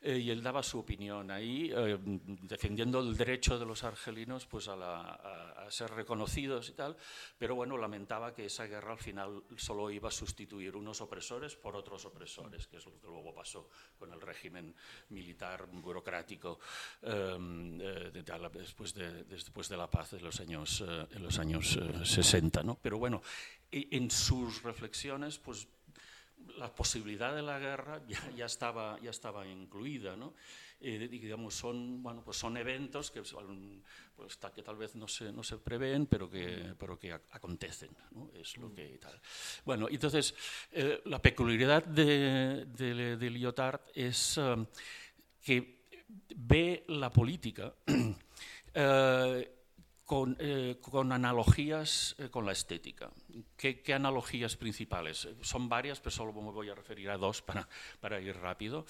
eh, y él daba su opinión ahí, eh, defendiendo el derecho de los argelinos pues, a, ser reconocidos y tal, pero bueno, lamentaba que esa guerra al final solo iba a sustituir unos opresores por otros opresores, que es lo que luego pasó con el régimen militar burocrático después, de, después de la paz de los años, en los años 60. ¿no? Pero bueno, en sus reflexiones, pues la posibilidad de la guerra ya, estaba, ya estaba incluida, ¿no? Eh, digamos, son, bueno, pues son eventos que, pues, que tal vez no se, no se prevén, pero que, pero que acontecen, ¿no? Es lo que tal. Bueno, entonces, eh, la peculiaridad de, de, Lyotard es um, que ve la política <clears throat> eh, con, eh, con, analogías eh, con la estética. ¿Qué, ¿Qué, analogías principales? Son varias, pero solo me voy a referir a dos para, para ir rápido.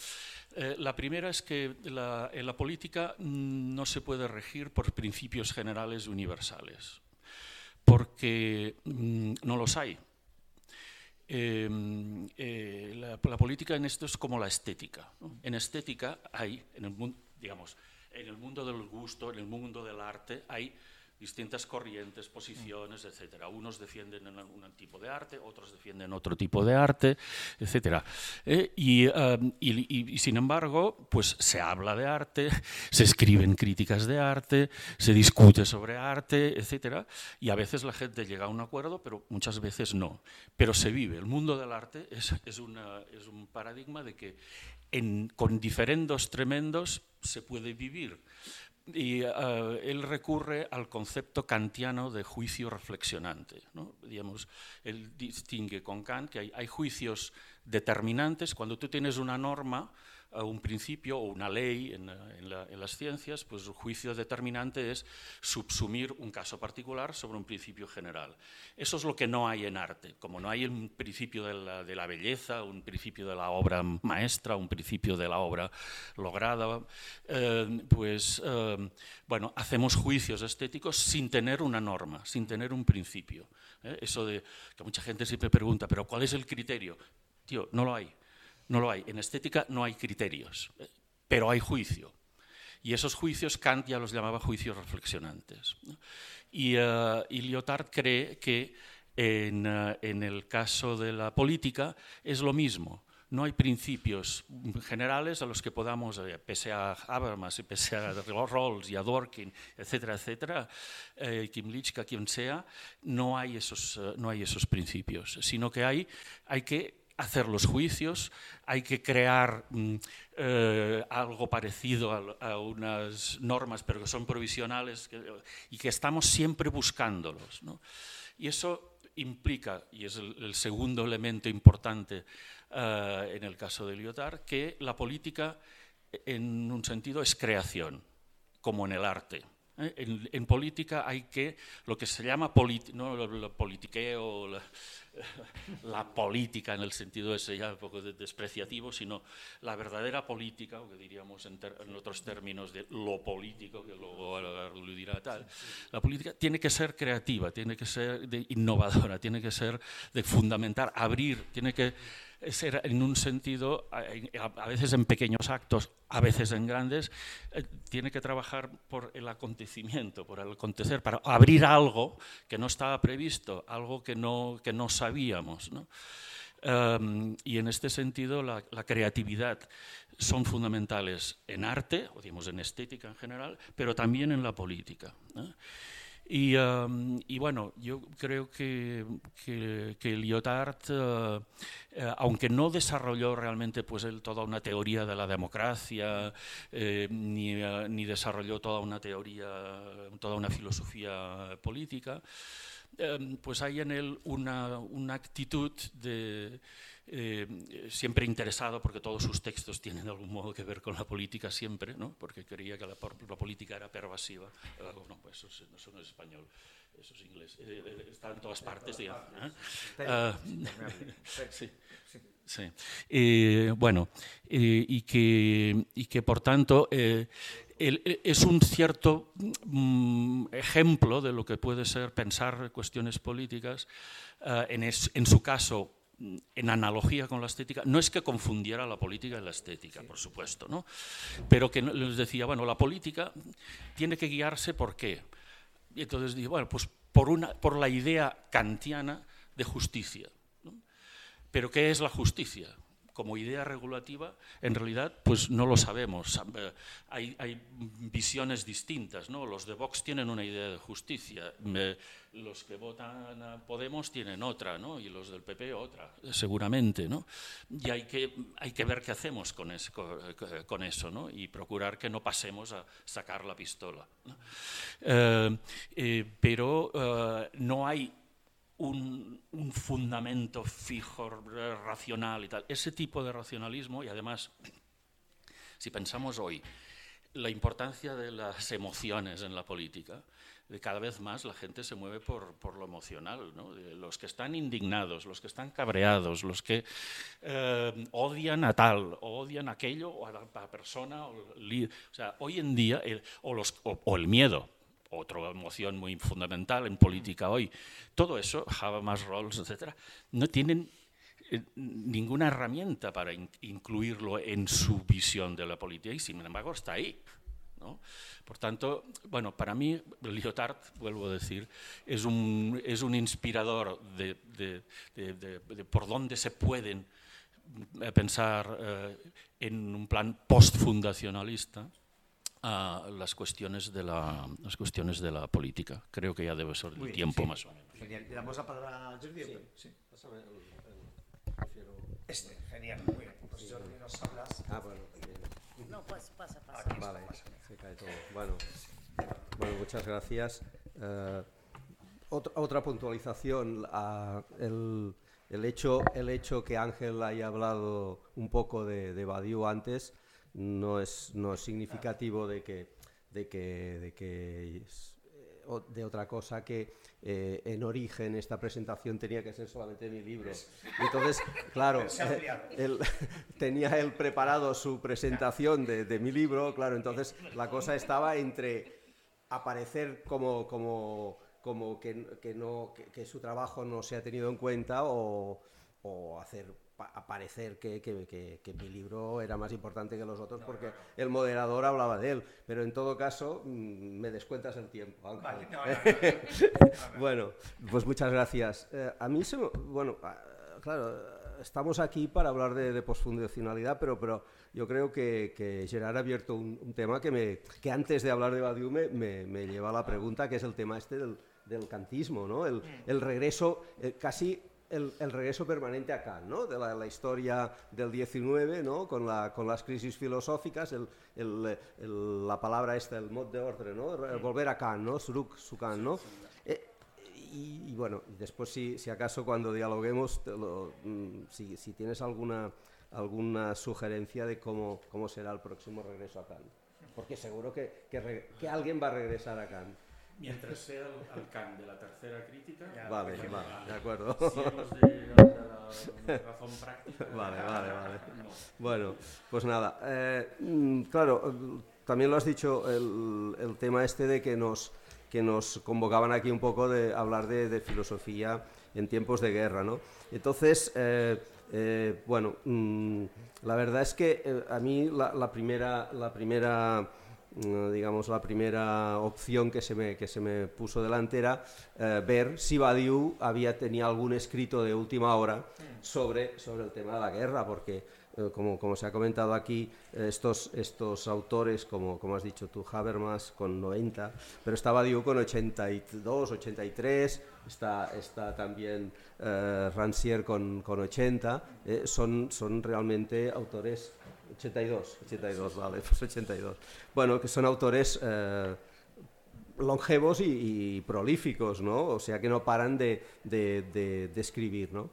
Eh, la primera es que la, en la política no se puede regir por principios generales universales, porque mm, no los hay. Em, la, la, política en esto es como la estética. ¿no? En estética hay, en el, digamos, en el mundo del gusto, en el mundo del arte, hay distintas corrientes, posiciones, etcétera. Unos defienden un, tipo de arte, otros defienden otro tipo de arte, etcétera. Eh, um, y, y, sin embargo, pues se habla de arte, <laughs> se escriben críticas de arte, se discute sobre arte, etcétera. Y a veces la gente llega a un acuerdo, pero muchas veces no. Pero se vive. El mundo del arte es, es, una, es un paradigma de que en, con diferendos tremendos se puede vivir y uh, él recurre al concepto kantiano de juicio reflexionante. ¿no? Digamos, él distingue con Kant que hay, hay juicios determinantes. Cuando tú tienes una norma, un principio o una ley en, las ciencias, pues el juicio determinante es subsumir un caso particular sobre un principio general. Eso es lo que no hay en arte. Como no hay un principio de la, belleza, un principio de la obra maestra, un principio de la obra lograda, eh, pues eh, bueno, hacemos juicios estéticos sin tener una norma, sin tener un principio. ¿eh? Eso de que mucha gente siempre pregunta, pero ¿cuál es el criterio? Tío, no lo hay. No lo hay. En estética no hay criterios, pero hay juicio. Y esos juicios Kant ya los llamaba juicios reflexionantes. Y, uh, Lyotard cree que en, uh, en, el caso de la política es lo mismo. No hay principios generales a los que podamos, eh, pese a Habermas y pese a Rawls y a Dworkin, etcétera, etcétera, eh, Kimlichka, quien sea, no hay, esos, no hay esos principios, sino que hay, hay que hacer los juicios, hay que crear mm, eh, algo parecido a, unas normas, pero que son provisionales y que estamos siempre buscándolos. Y eso implica, y es el, segundo elemento importante eh, en el caso de Lyotard, que la política en un sentido es creación, como en el arte. ¿eh? En, política hay que, lo que se llama no, lo, politiqueo, <laughs> política en el sentido ese ya un poco despreciativo, sino la verdadera política, o que diríamos en, otros términos de lo político, que luego lo dirá tal, la política tiene que ser creativa, tiene que ser de innovadora, <laughs> tiene que ser de fundamentar, abrir, tiene que ser en un sentido, a veces en pequeños actos, a veces en grandes, eh, tiene que trabajar por el acontecimiento, por el acontecer, para abrir algo que no estaba previsto, algo que no, que no sabíamos. Em, y en este sentido, la, creatividad son fundamentales en arte, o digamos en estética en general, pero también en la política. Y, um, y, bueno, yo creo que, que, que Lyotard, uh, aunque no desarrolló realmente pues, él toda una teoría de la democracia, eh, ni, uh, ni, desarrolló toda una teoría, toda una filosofía política, eh, pues hay en él una, una actitud de eh, siempre interesado, porque todos sus textos tienen de algún modo que ver con la política siempre, ¿no? porque creía que la, la política era pervasiva. No, pues eso, eso, no es español, eso es inglés. Eh, eh está en todas partes, digamos. ¿eh? <laughs> Sí. Sí. Eh, bueno, y, que, y que por tanto el, es un cierto mm, ejemplo de lo que puede ser pensar cuestiones políticas, uh, en, es, en su caso en analogía con la estética, no es que confundiera la política y la estética, por supuesto, ¿no? pero que les decía, bueno, la política tiene que guiarse por qué. Y entonces dije, bueno, pues por, una, por la idea kantiana de justicia. Pero ¿qué es la justicia? Como idea regulativa, en realidad pues no lo sabemos. Eh, hay, visiones distintas. ¿no? Los de Vox tienen una idea de justicia, los que votan a Podemos tienen otra, ¿no? y los del PP otra, seguramente. ¿no? Y hay que, ver qué hacemos con, es, con, eso ¿no? y procurar que no pasemos a sacar la pistola. Eh, eh, pero eh, no hay un, un, fundamento fijo, racional y tal. Ese tipo de racionalismo, y además, si pensamos hoy, la importancia de las emociones en la política, de cada vez más la gente se mueve por, por lo emocional, ¿no? los que están indignados, los que están cabreados, los que eh, odian a tal, odian a aquello, o a la, persona, o, sea, hoy en día, el, o, los, o el miedo, otra emoción muy fundamental en política hoy. Todo eso, Habermas, Rawls, etcétera, no tienen eh, ninguna herramienta para in incluirlo en su visión de la política y sin embargo está ahí. ¿no? Por tanto, bueno, para mí Lyotard, vuelvo a decir, es un, es un inspirador de, de, de, de por dónde se pueden eh, pensar eh, en un plan postfundacionalista a las cuestiones de la las cuestiones de la política. Creo que ya debe ser el tiempo sí. más o menos. Genial. ¿Le damos la palabra a Jordi? Sí. sí. Pásame el, el, prefiero... Este, genial, muy bien. Pues sí. Jordi nos hablas. Ah, bueno, bien. No, pues pasa, pasa. Aquí vale, pasa. se cae todo. Bueno, bueno muchas gracias. Uh, otra, otra puntualización, uh, el, el, hecho, el hecho que Ángel haya hablado un poco de, de Badiou antes, no es, no es significativo de que, de que, de que de otra cosa que eh, en origen esta presentación tenía que ser solamente mi libro. Entonces, <laughs> claro, eh, él, <laughs> tenía él preparado su presentación de, de, mi libro, claro, entonces la cosa estaba entre aparecer como, como, como que, que, no, que, que su trabajo no se ha tenido en cuenta o, o hacer aparecer que, que, que, que, mi libro era más importante que los otros porque el moderador hablaba de él. Pero en todo caso, mm, me descuentas el tiempo. Vale, no, no, no, <laughs> bueno, pues muchas gracias. Eh, a mí se Bueno, claro, estamos aquí para hablar de, de postfundacionalidad, pero, pero yo creo que, que Gerard ha abierto un, un, tema que, me, que antes de hablar de Badiou me, me, me, lleva a la pregunta, que es el tema este del, del cantismo, ¿no? el, el regreso eh, casi el, el, regreso permanente a Kant, ¿no? de la, la, historia del 19, ¿no? con, la, con las crisis filosóficas, el, el, la palabra esta, el mod de orden, ¿no? volver a Kant, ¿no? Suruk, Sukan, ¿no? Eh, y, y, bueno, después si, si acaso cuando dialoguemos, lo, mm, si, si, tienes alguna, alguna sugerencia de cómo, cómo será el próximo regreso a Kant, porque seguro que, que, que alguien va a regresar a Kant. Mientras sea el, el Kant de la tercera crítica. Ya, vale, vale, vale, de acuerdo. Si es de, de, la razón práctica. Vale, vale, vale. No. Bueno, pues nada. Eh, claro, también lo has dicho, el, el, tema este de que nos, que nos convocaban aquí un poco de hablar de, de filosofía en tiempos de guerra, ¿no? Entonces, eh, eh, bueno, mmm, la verdad es que eh, a mí la, la primera. La primera digamos, la primera opción que se me, que se me puso delante era eh, ver si Badiou había, tenía algún escrito de última hora sobre, sobre el tema de la guerra, porque eh, como, como, se ha comentado aquí, estos, estos autores, como, como has dicho tú, Habermas con 90, pero estaba Badiou con 82, 83, está, está también Rancière con, con 80, son, son realmente autores 82, 82, vale, pues 82. Bueno, que son autores longevos y, prolíficos, ¿no? O sea que no paran de, escribir, ¿no?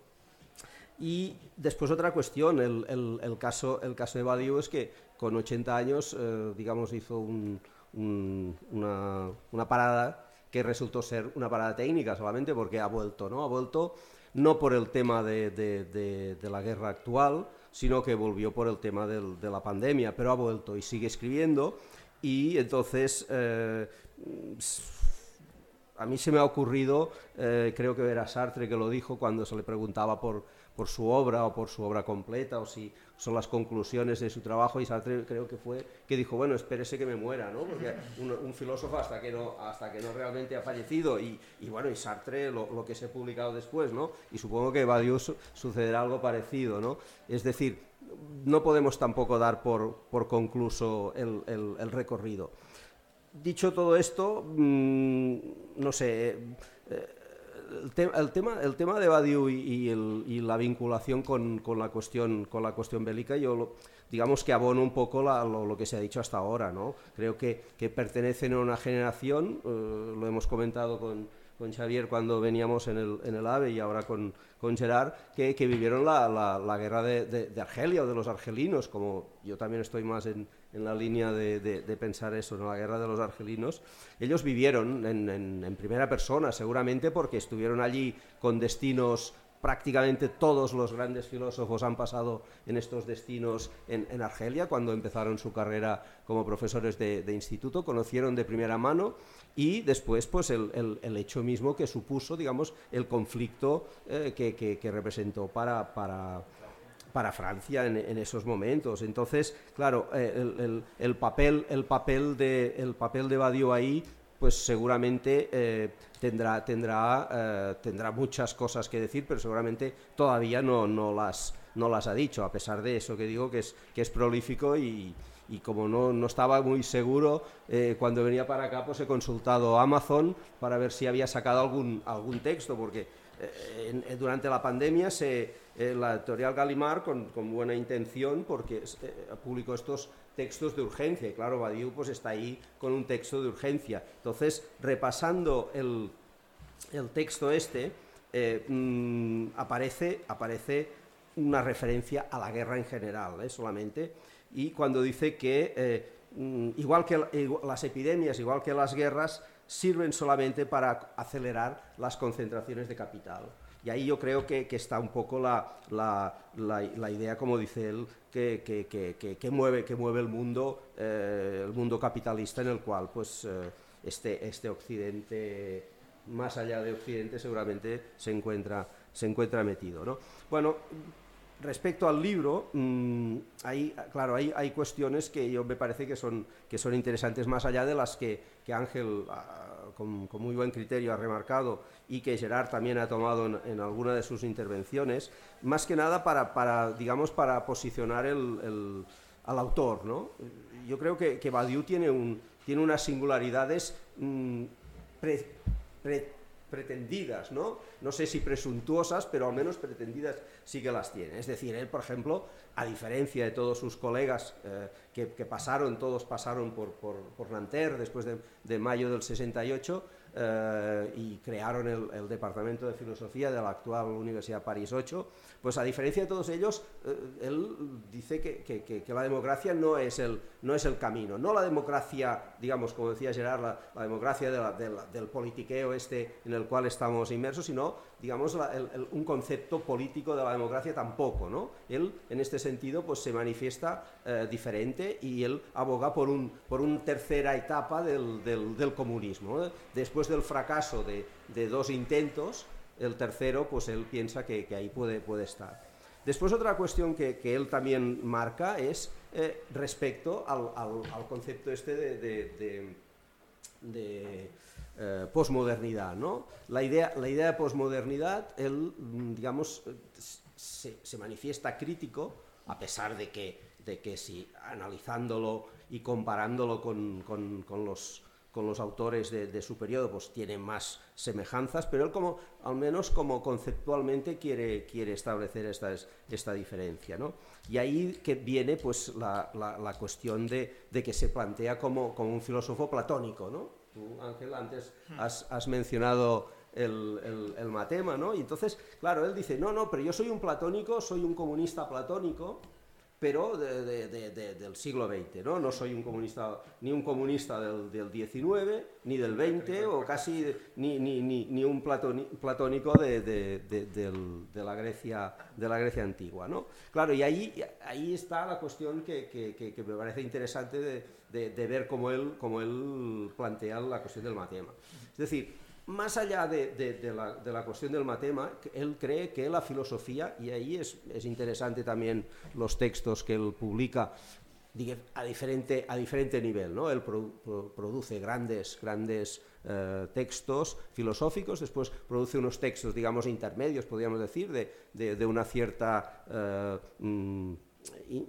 Y después otra cuestión, el, caso, el caso de Badiou es que con 80 años, eh, digamos, hizo un, una, una, parada que resultó ser una parada técnica solamente porque ha vuelto, ¿no? Ha vuelto no por el tema de la guerra actual, sino que volvió por el tema del, de la pandemia, pero ha vuelto y sigue escribiendo. Y entonces eh, a mí se me ha ocurrido, eh, creo que era Sartre que lo dijo cuando se le preguntaba por, por su obra o por su obra completa o si son las conclusiones de su trabajo y Sartre creo que fue que dijo bueno espérese que me muera no porque un, filósofo hasta que no hasta que no realmente ha fallecido y, bueno y Sartre lo, que se ha publicado después no y supongo que Badiou sucederá algo parecido no es decir no podemos tampoco dar por, por concluso el, el, el recorrido. Dicho todo esto, mm, no sé, eh, el, tema, el tema de Badiou y, la vinculación con, la cuestión, con la cuestión bélica, yo digamos que abono un poco lo, que se ha dicho hasta ahora, ¿no? Creo que, pertenecen a una generación, eh, lo hemos comentado con, con Xavier cuando veníamos en el, en el AVE y ahora con, con Gerard, que, que vivieron la, la, guerra de, de, Argelia o de los argelinos, como yo también estoy más en, en la línea de, de, pensar eso, ¿no? la guerra de los argelinos. Ellos vivieron en, en, primera persona, seguramente porque estuvieron allí con destinos prácticamente todos los grandes filósofos han pasado en estos destinos en, en Argelia, cuando empezaron su carrera como profesores de, instituto, conocieron de primera mano y después pues el, el, hecho mismo que supuso, digamos, el conflicto eh, que, que, representó para, para, para Francia en, esos momentos. Entonces, claro, eh, el, papel, el, papel de, el papel de Badiou ahí pues seguramente eh, tendrá, tendrá, tendrá muchas cosas que decir, pero seguramente todavía no, no, las, no las ha dicho, a pesar de eso que digo que es, que es prolífico y, y como no, no, estaba muy seguro, eh, cuando venía para acá pues he consultado Amazon para ver si había sacado algún, algún texto, porque eh, durante la pandemia se, eh, la editorial Galimar, con, buena intención, porque publicó estos textos de urgencia, y claro, Badiou pues está ahí con un texto de urgencia. Entonces, repasando el, texto este, mm, aparece, aparece una referencia a la guerra en general, solamente, y cuando dice que eh, mm, igual que las epidemias, igual que las guerras, sirven solamente para acelerar las concentraciones de capital. Y ahí yo creo que, está un poco la, la, idea, como dice él, que, que, mueve, que mueve el mundo, eh, el mundo capitalista en el cual pues, eh, este, este Occidente, más allá de Occidente, seguramente se encuentra, se encuentra metido. ¿no? Bueno, respecto al libro, mm, hay, claro, hay, hay, cuestiones que yo me parece que son, que son interesantes más allá de las que, que Ángel ah, con, muy buen criterio ha remarcado y que Gerard también ha tomado en, alguna de sus intervenciones, más que nada para, para digamos, para posicionar el, al autor. ¿no? Yo creo que, que Badiou tiene, un, tiene unas singularidades mm, pretendidas, ¿no? No sé si presuntuosas, pero al menos pretendidas sí que las tiene. Es decir, él, por ejemplo, a diferencia de todos sus colegas eh, que, pasaron, todos pasaron por, por, por Nanterre después de, de mayo del 68, eh, y crearon el, Departamento de Filosofía de la actual Universidad París 8, pues a diferencia de todos ellos, eh, él dice que, la democracia no es, el, no es el camino, no la democracia, digamos, como decía Gerard, la, democracia del politiqueo este en el cual estamos inmersos, sino digamos, un concepto político de la democracia tampoco, ¿no? Él, en este sentido, pues se manifiesta eh, diferente y él aboga por, un, por una tercera etapa del, del, comunismo. Después del fracaso de, de, dos intentos, el tercero, pues él piensa que, ahí puede, puede estar. Después otra cuestión que, que él también marca es eh, respecto al, al, concepto este de eh, posmodernidad. ¿no? La, idea, la idea de posmodernidad, él, mm, digamos, se, se, manifiesta crítico a pesar de que, de que si analizándolo y comparándolo con, con, los, con los autores de, su periodo, pues tiene más semejanzas, pero él como, al menos como conceptualmente quiere, quiere establecer esta, esta diferencia. ¿no? Y ahí que viene pues la, la, cuestión de, de, que se plantea como, como un filósofo platónico, ¿no? Tú, Ángel, antes has, mencionado el, matema, ¿no? Y entonces, claro, él dice, no, no, pero yo soy un platónico, soy un comunista platónico, pero del siglo XX, ¿no? No soy un comunista, ni un comunista del, XIX, ni del XX, o casi ni, un platónico de, la Grecia, de la Grecia antigua, ¿no? Claro, y ahí, ahí está la cuestión que, me parece interesante de, ver cómo él, cómo él plantea la cuestión del matema. Es decir, más allá de, la, cuestión del matema, él cree que la filosofía, y ahí es, interesante también los textos que él publica a diferente, a diferente nivel, ¿no? Él produce grandes, grandes eh, textos filosóficos, después produce unos textos, digamos, intermedios, podríamos decir, de, una cierta eh, mm,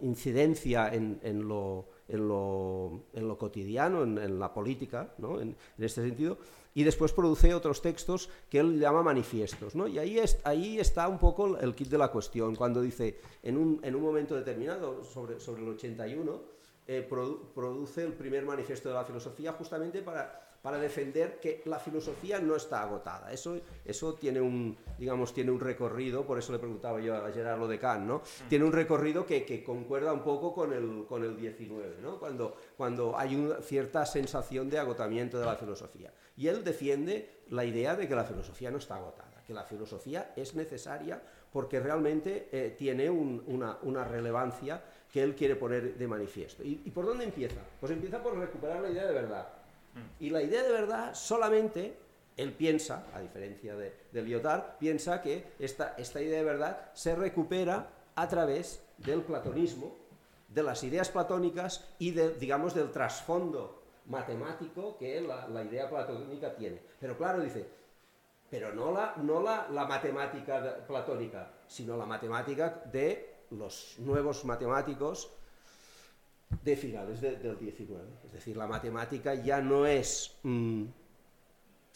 incidencia en, lo, en, lo, cotidiano, en, la política, ¿no? en este sentido y después produce otros textos que él llama manifiestos. ¿no? Y ahí, ahí está un poco el kit de la cuestión, cuando dice, en un, en un momento determinado, sobre, sobre el 81, eh, produce el primer manifiesto de la filosofía justamente para para defender que la filosofía no está agotada. Eso, eso tiene, un, digamos, tiene un recorrido, por eso le preguntaba yo a Gerardo de Kant, ¿no? Mm. Tiene un recorrido que, que, concuerda un poco con el, con el 19, ¿no? cuando, cuando hay una cierta sensación de agotamiento de la filosofía. Y él defiende la idea de que la filosofía no está agotada, que la filosofía es necesaria porque realmente eh, tiene una, una, relevancia que él quiere poner de manifiesto. ¿Y, ¿Y por dónde empieza? Pues empieza por recuperar la idea de verdad y la idea de verdad solamente, él piensa, a diferencia de, Lyotard, piensa que esta, esta idea de verdad se recupera a través del platonismo, de las ideas platónicas y de, digamos, del trasfondo matemático que la, la, idea platónica tiene. Pero claro, dice, pero no la, no la, la matemática platónica, sino la matemática de los nuevos matemáticos de finales del 19. Es decir, la matemática ya no es... Mm,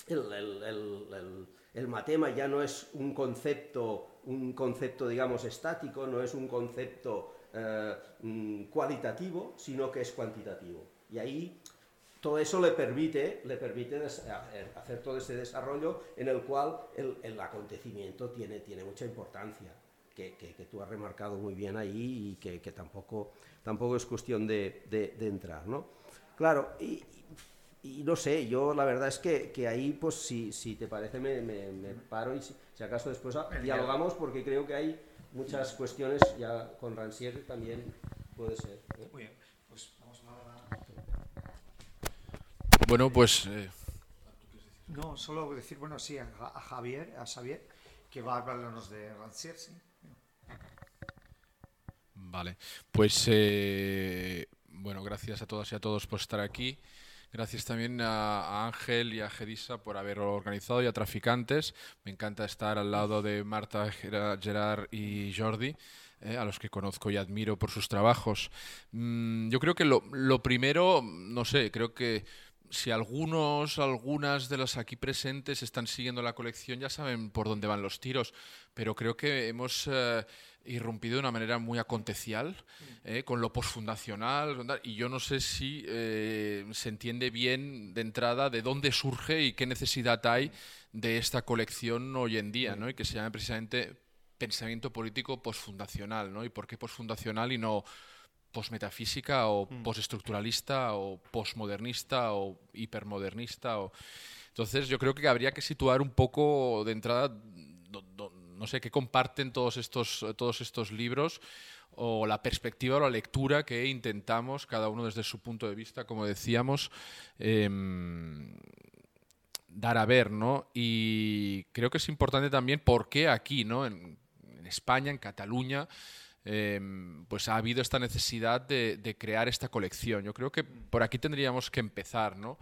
el, matema ya no es un concepto, un concepto, digamos, estático, no es un concepto eh, mm, cualitativo, sino que es cuantitativo. Y ahí todo eso le permite, le permite hacer todo ese desarrollo en el cual el, acontecimiento tiene, tiene mucha importancia, que, que, tú has remarcado muy bien ahí y que, que tampoco tampoco es cuestión de, de, entrar, ¿no? Claro, y, y, no sé, yo la verdad es que, que ahí, pues si, si te parece, me, me, paro y si, acaso después dialogamos porque creo que hay muchas cuestiones, ya con Rancière también puede ser. ¿eh? Muy bien, pues vamos a... Bueno, pues... Eh, no, solo decir, bueno, sí, a, Javier, a Xavier, que va a hablarnos de Rancière, sí. Vale, pues eh, bueno, gracias a todas y a todos por estar aquí. Gracias también a, Ángel y a Gedisa por haberlo organizado y a Traficantes. Me encanta estar al lado de Marta, Gerard y Jordi. Eh, a los que conozco y admiro por sus trabajos. Mm, yo creo que lo, lo, primero, no sé, creo que si algunos, algunas de las aquí presentes están siguiendo la colección, ya saben por dónde van los tiros, pero creo que hemos eh, irrumpido de una manera muy acontecial, eh, con lo posfundacional, y yo no sé si eh, se entiende bien de entrada de dónde surge y qué necesidad hay de esta colección hoy en día, ¿no? y que se llama precisamente pensamiento político posfundacional, ¿no? y por qué posfundacional y no posmetafísica o mm. postestructuralista o posmodernista o hipermodernista. O... Entonces yo creo que habría que situar un poco de entrada, no sé, qué comparten todos estos, todos estos libros o la perspectiva o la lectura que intentamos, cada uno desde su punto de vista, como decíamos, em, dar a ver, ¿no? Y creo que es importante también por qué aquí, ¿no? en España, en Cataluña, Em, pues ha habido esta necesidad de, crear esta colección. Yo creo que por aquí tendríamos que empezar, ¿no?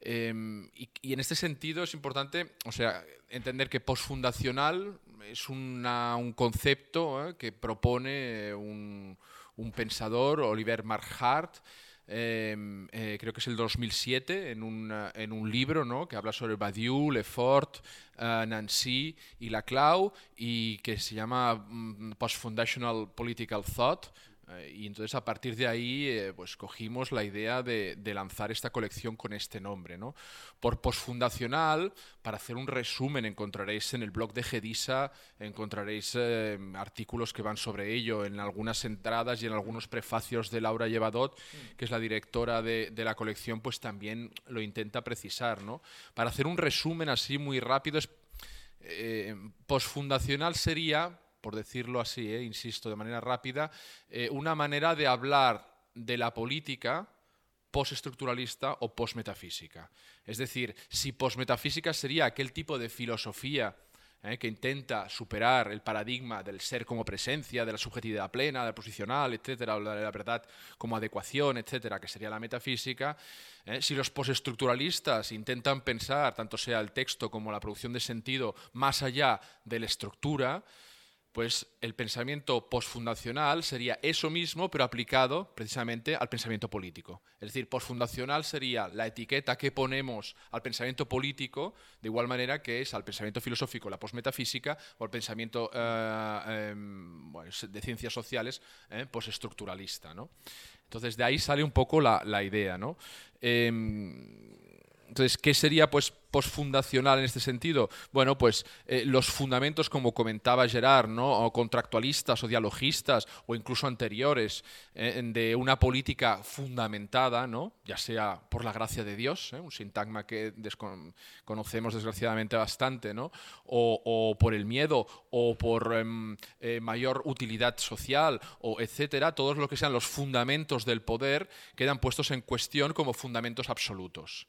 Em, y, en este sentido es importante, o sea, entender que posfundacional es un concepto que propone un, un pensador, Oliver Marhart, Em, eh, creo que es el 2007, en un, en un libro ¿no? que habla sobre Badiou, Lefort, uh, Nancy y Laclau, y que se llama mm, Post-Fundational Political Thought, eh, y entonces a partir de ahí eh, pues cogimos la idea de, lanzar esta colección con este nombre. ¿no? Por posfundacional, para hacer un resumen, encontraréis en el blog de Gedisa, encontraréis eh, artículos que van sobre ello, en algunas entradas y en algunos prefacios de Laura Llevadot, que es la directora de, de la colección, pues también lo intenta precisar. ¿no? Para hacer un resumen así muy rápido, es, posfundacional sería por decirlo así, eh, insisto, de manera rápida, eh, una manera de hablar de la política postestructuralista o postmetafísica. Es decir, si postmetafísica sería aquel tipo de filosofía eh, que intenta superar el paradigma del ser como presencia, de la subjetividad plena, del posicional, etcétera, de la verdad como adecuación, etcétera, que sería la metafísica. si los postestructuralistas intentan pensar, tanto sea el texto como la producción de sentido, más allá de la estructura, pues el pensamiento postfundacional sería eso mismo, pero aplicado precisamente al pensamiento político. Es decir, postfundacional sería la etiqueta que ponemos al pensamiento político, de igual manera que es al pensamiento filosófico la postmetafísica o al pensamiento eh, em, de ciencias sociales eh, postestructuralista. Entonces, de ahí sale un poco la, idea. ¿no? Entonces, ¿qué sería pues posfundacional en este sentido? Bueno, pues eh, los fundamentos, como comentaba Gerard, ¿no? o contractualistas o dialogistas o incluso anteriores, eh, de una política fundamentada, ¿no? ya sea por la gracia de Dios, ¿eh? un sintagma que conocemos desgraciadamente bastante, ¿no? o, por el miedo o por em, mayor utilidad social, o etcétera, todos lo que sean los fundamentos del poder quedan puestos en cuestión como fundamentos absolutos.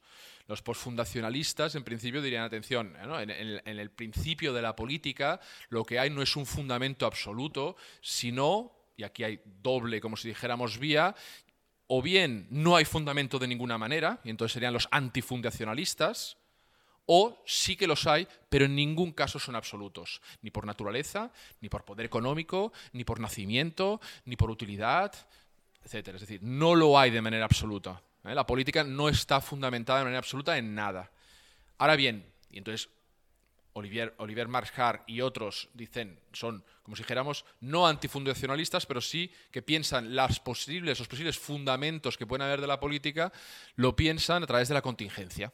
Los postfundacionalistas, en principio, dirían, atención, en, el principio de la política lo que hay no es un fundamento absoluto, sino, y aquí hay doble, como si dijéramos, vía, o bien no hay fundamento de ninguna manera, y entonces serían los antifundacionalistas, o sí que los hay, pero en ningún caso son absolutos, ni por naturaleza, ni por poder económico, ni por nacimiento, ni por utilidad, etc. Es decir, no lo hay de manera absoluta. ¿Eh? La política no está fundamentada de manera absoluta en nada. Ahora bien, y entonces Olivier, Olivier y otros dicen, son, como si dijéramos, no antifundacionalistas, pero sí que piensan las posibles, los posibles fundamentos que pueden haber de la política, lo piensan a través de la contingencia.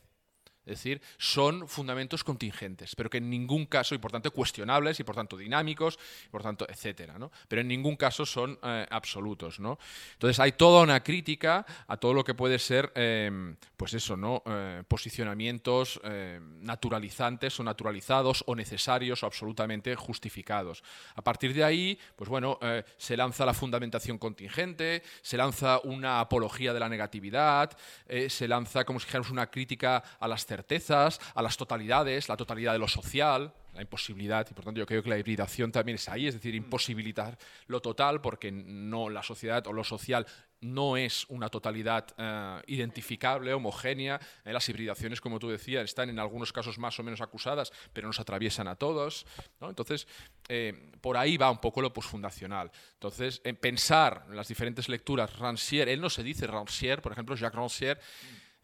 Es decir, son fundamentos contingentes, pero que en ningún caso, y por tanto cuestionables, y por tanto dinámicos, y por tanto, etcétera, ¿no? Pero en ningún caso son eh, absolutos, ¿no? Entonces hay toda una crítica a todo lo que puede ser, em, pues eso, ¿no? Eh, posicionamientos em, naturalizantes o naturalizados o necesarios o absolutamente justificados. A partir de ahí, pues bueno, eh, se lanza la fundamentación contingente, se lanza una apología de la negatividad, se lanza, como si dijéramos, una crítica a las certezas, a las totalidades, la totalidad de lo social, la imposibilidad, y por tanto yo creo que la hibridación también es ahí, es decir, imposibilitar lo total, porque no la sociedad o lo social no es una totalidad eh, identificable, homogénea. Eh, las hibridaciones, como tú decías, están en algunos casos más o menos acusadas, pero nos atraviesan a todos. Entonces, eh, por ahí va un poco lo posfundacional. Entonces, en pensar en las diferentes lecturas, Rancière, él no se dice Rancière, por ejemplo, Jacques Rancière,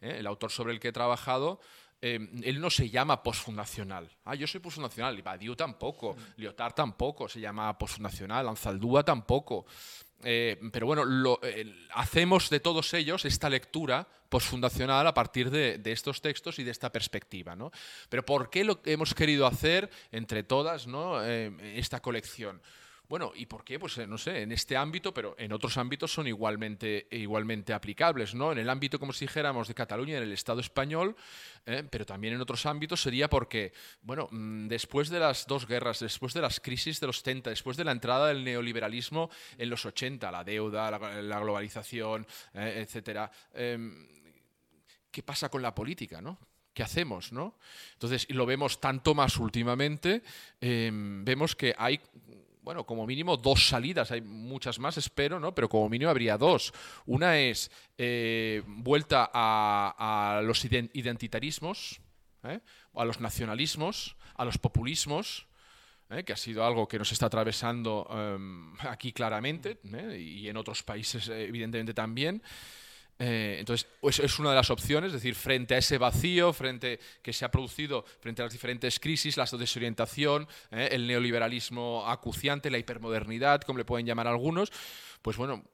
¿eh? el autor sobre el que he trabajado, eh, él no se llama postfundacional. Ah, yo soy postfundacional. Badiou tampoco, mm. Lyotard tampoco se llama postfundacional, Anzaldúa tampoco. Eh, pero bueno, lo, hacemos de todos ellos esta lectura postfundacional a partir de, de, estos textos y de esta perspectiva. ¿no? Pero ¿por qué lo hemos querido hacer entre todas ¿no? esta colección? Bueno, ¿y por qué? Pues eh, no sé, en este ámbito, pero en otros ámbitos son igualmente, igualmente aplicables, ¿no? En el ámbito, como si dijéramos, de Cataluña, en el Estado español, eh, pero también en otros ámbitos sería porque, bueno, mm, después de las dos guerras, después de las crisis de los 70, después de la entrada del neoliberalismo en los 80, la deuda, la, globalización, eh, etcétera, em, ¿qué pasa con la política, no? ¿Qué hacemos? ¿no? Entonces, lo vemos tanto más últimamente, em, vemos que hay bueno, como mínimo dos salidas, hay muchas más, espero, ¿no? Pero como mínimo habría dos. Una es eh, vuelta a, los identitarismos, ¿eh? a los nacionalismos, a los populismos, que ha sido algo que nos está atravesando em, aquí claramente y en otros países evidentemente también. Eh, entonces, pues es una de las opciones, es decir, frente a ese vacío, frente que se ha producido frente a las diferentes crisis, la desorientación, eh, el neoliberalismo acuciante, la hipermodernidad, como le pueden llamar algunos, pues bueno,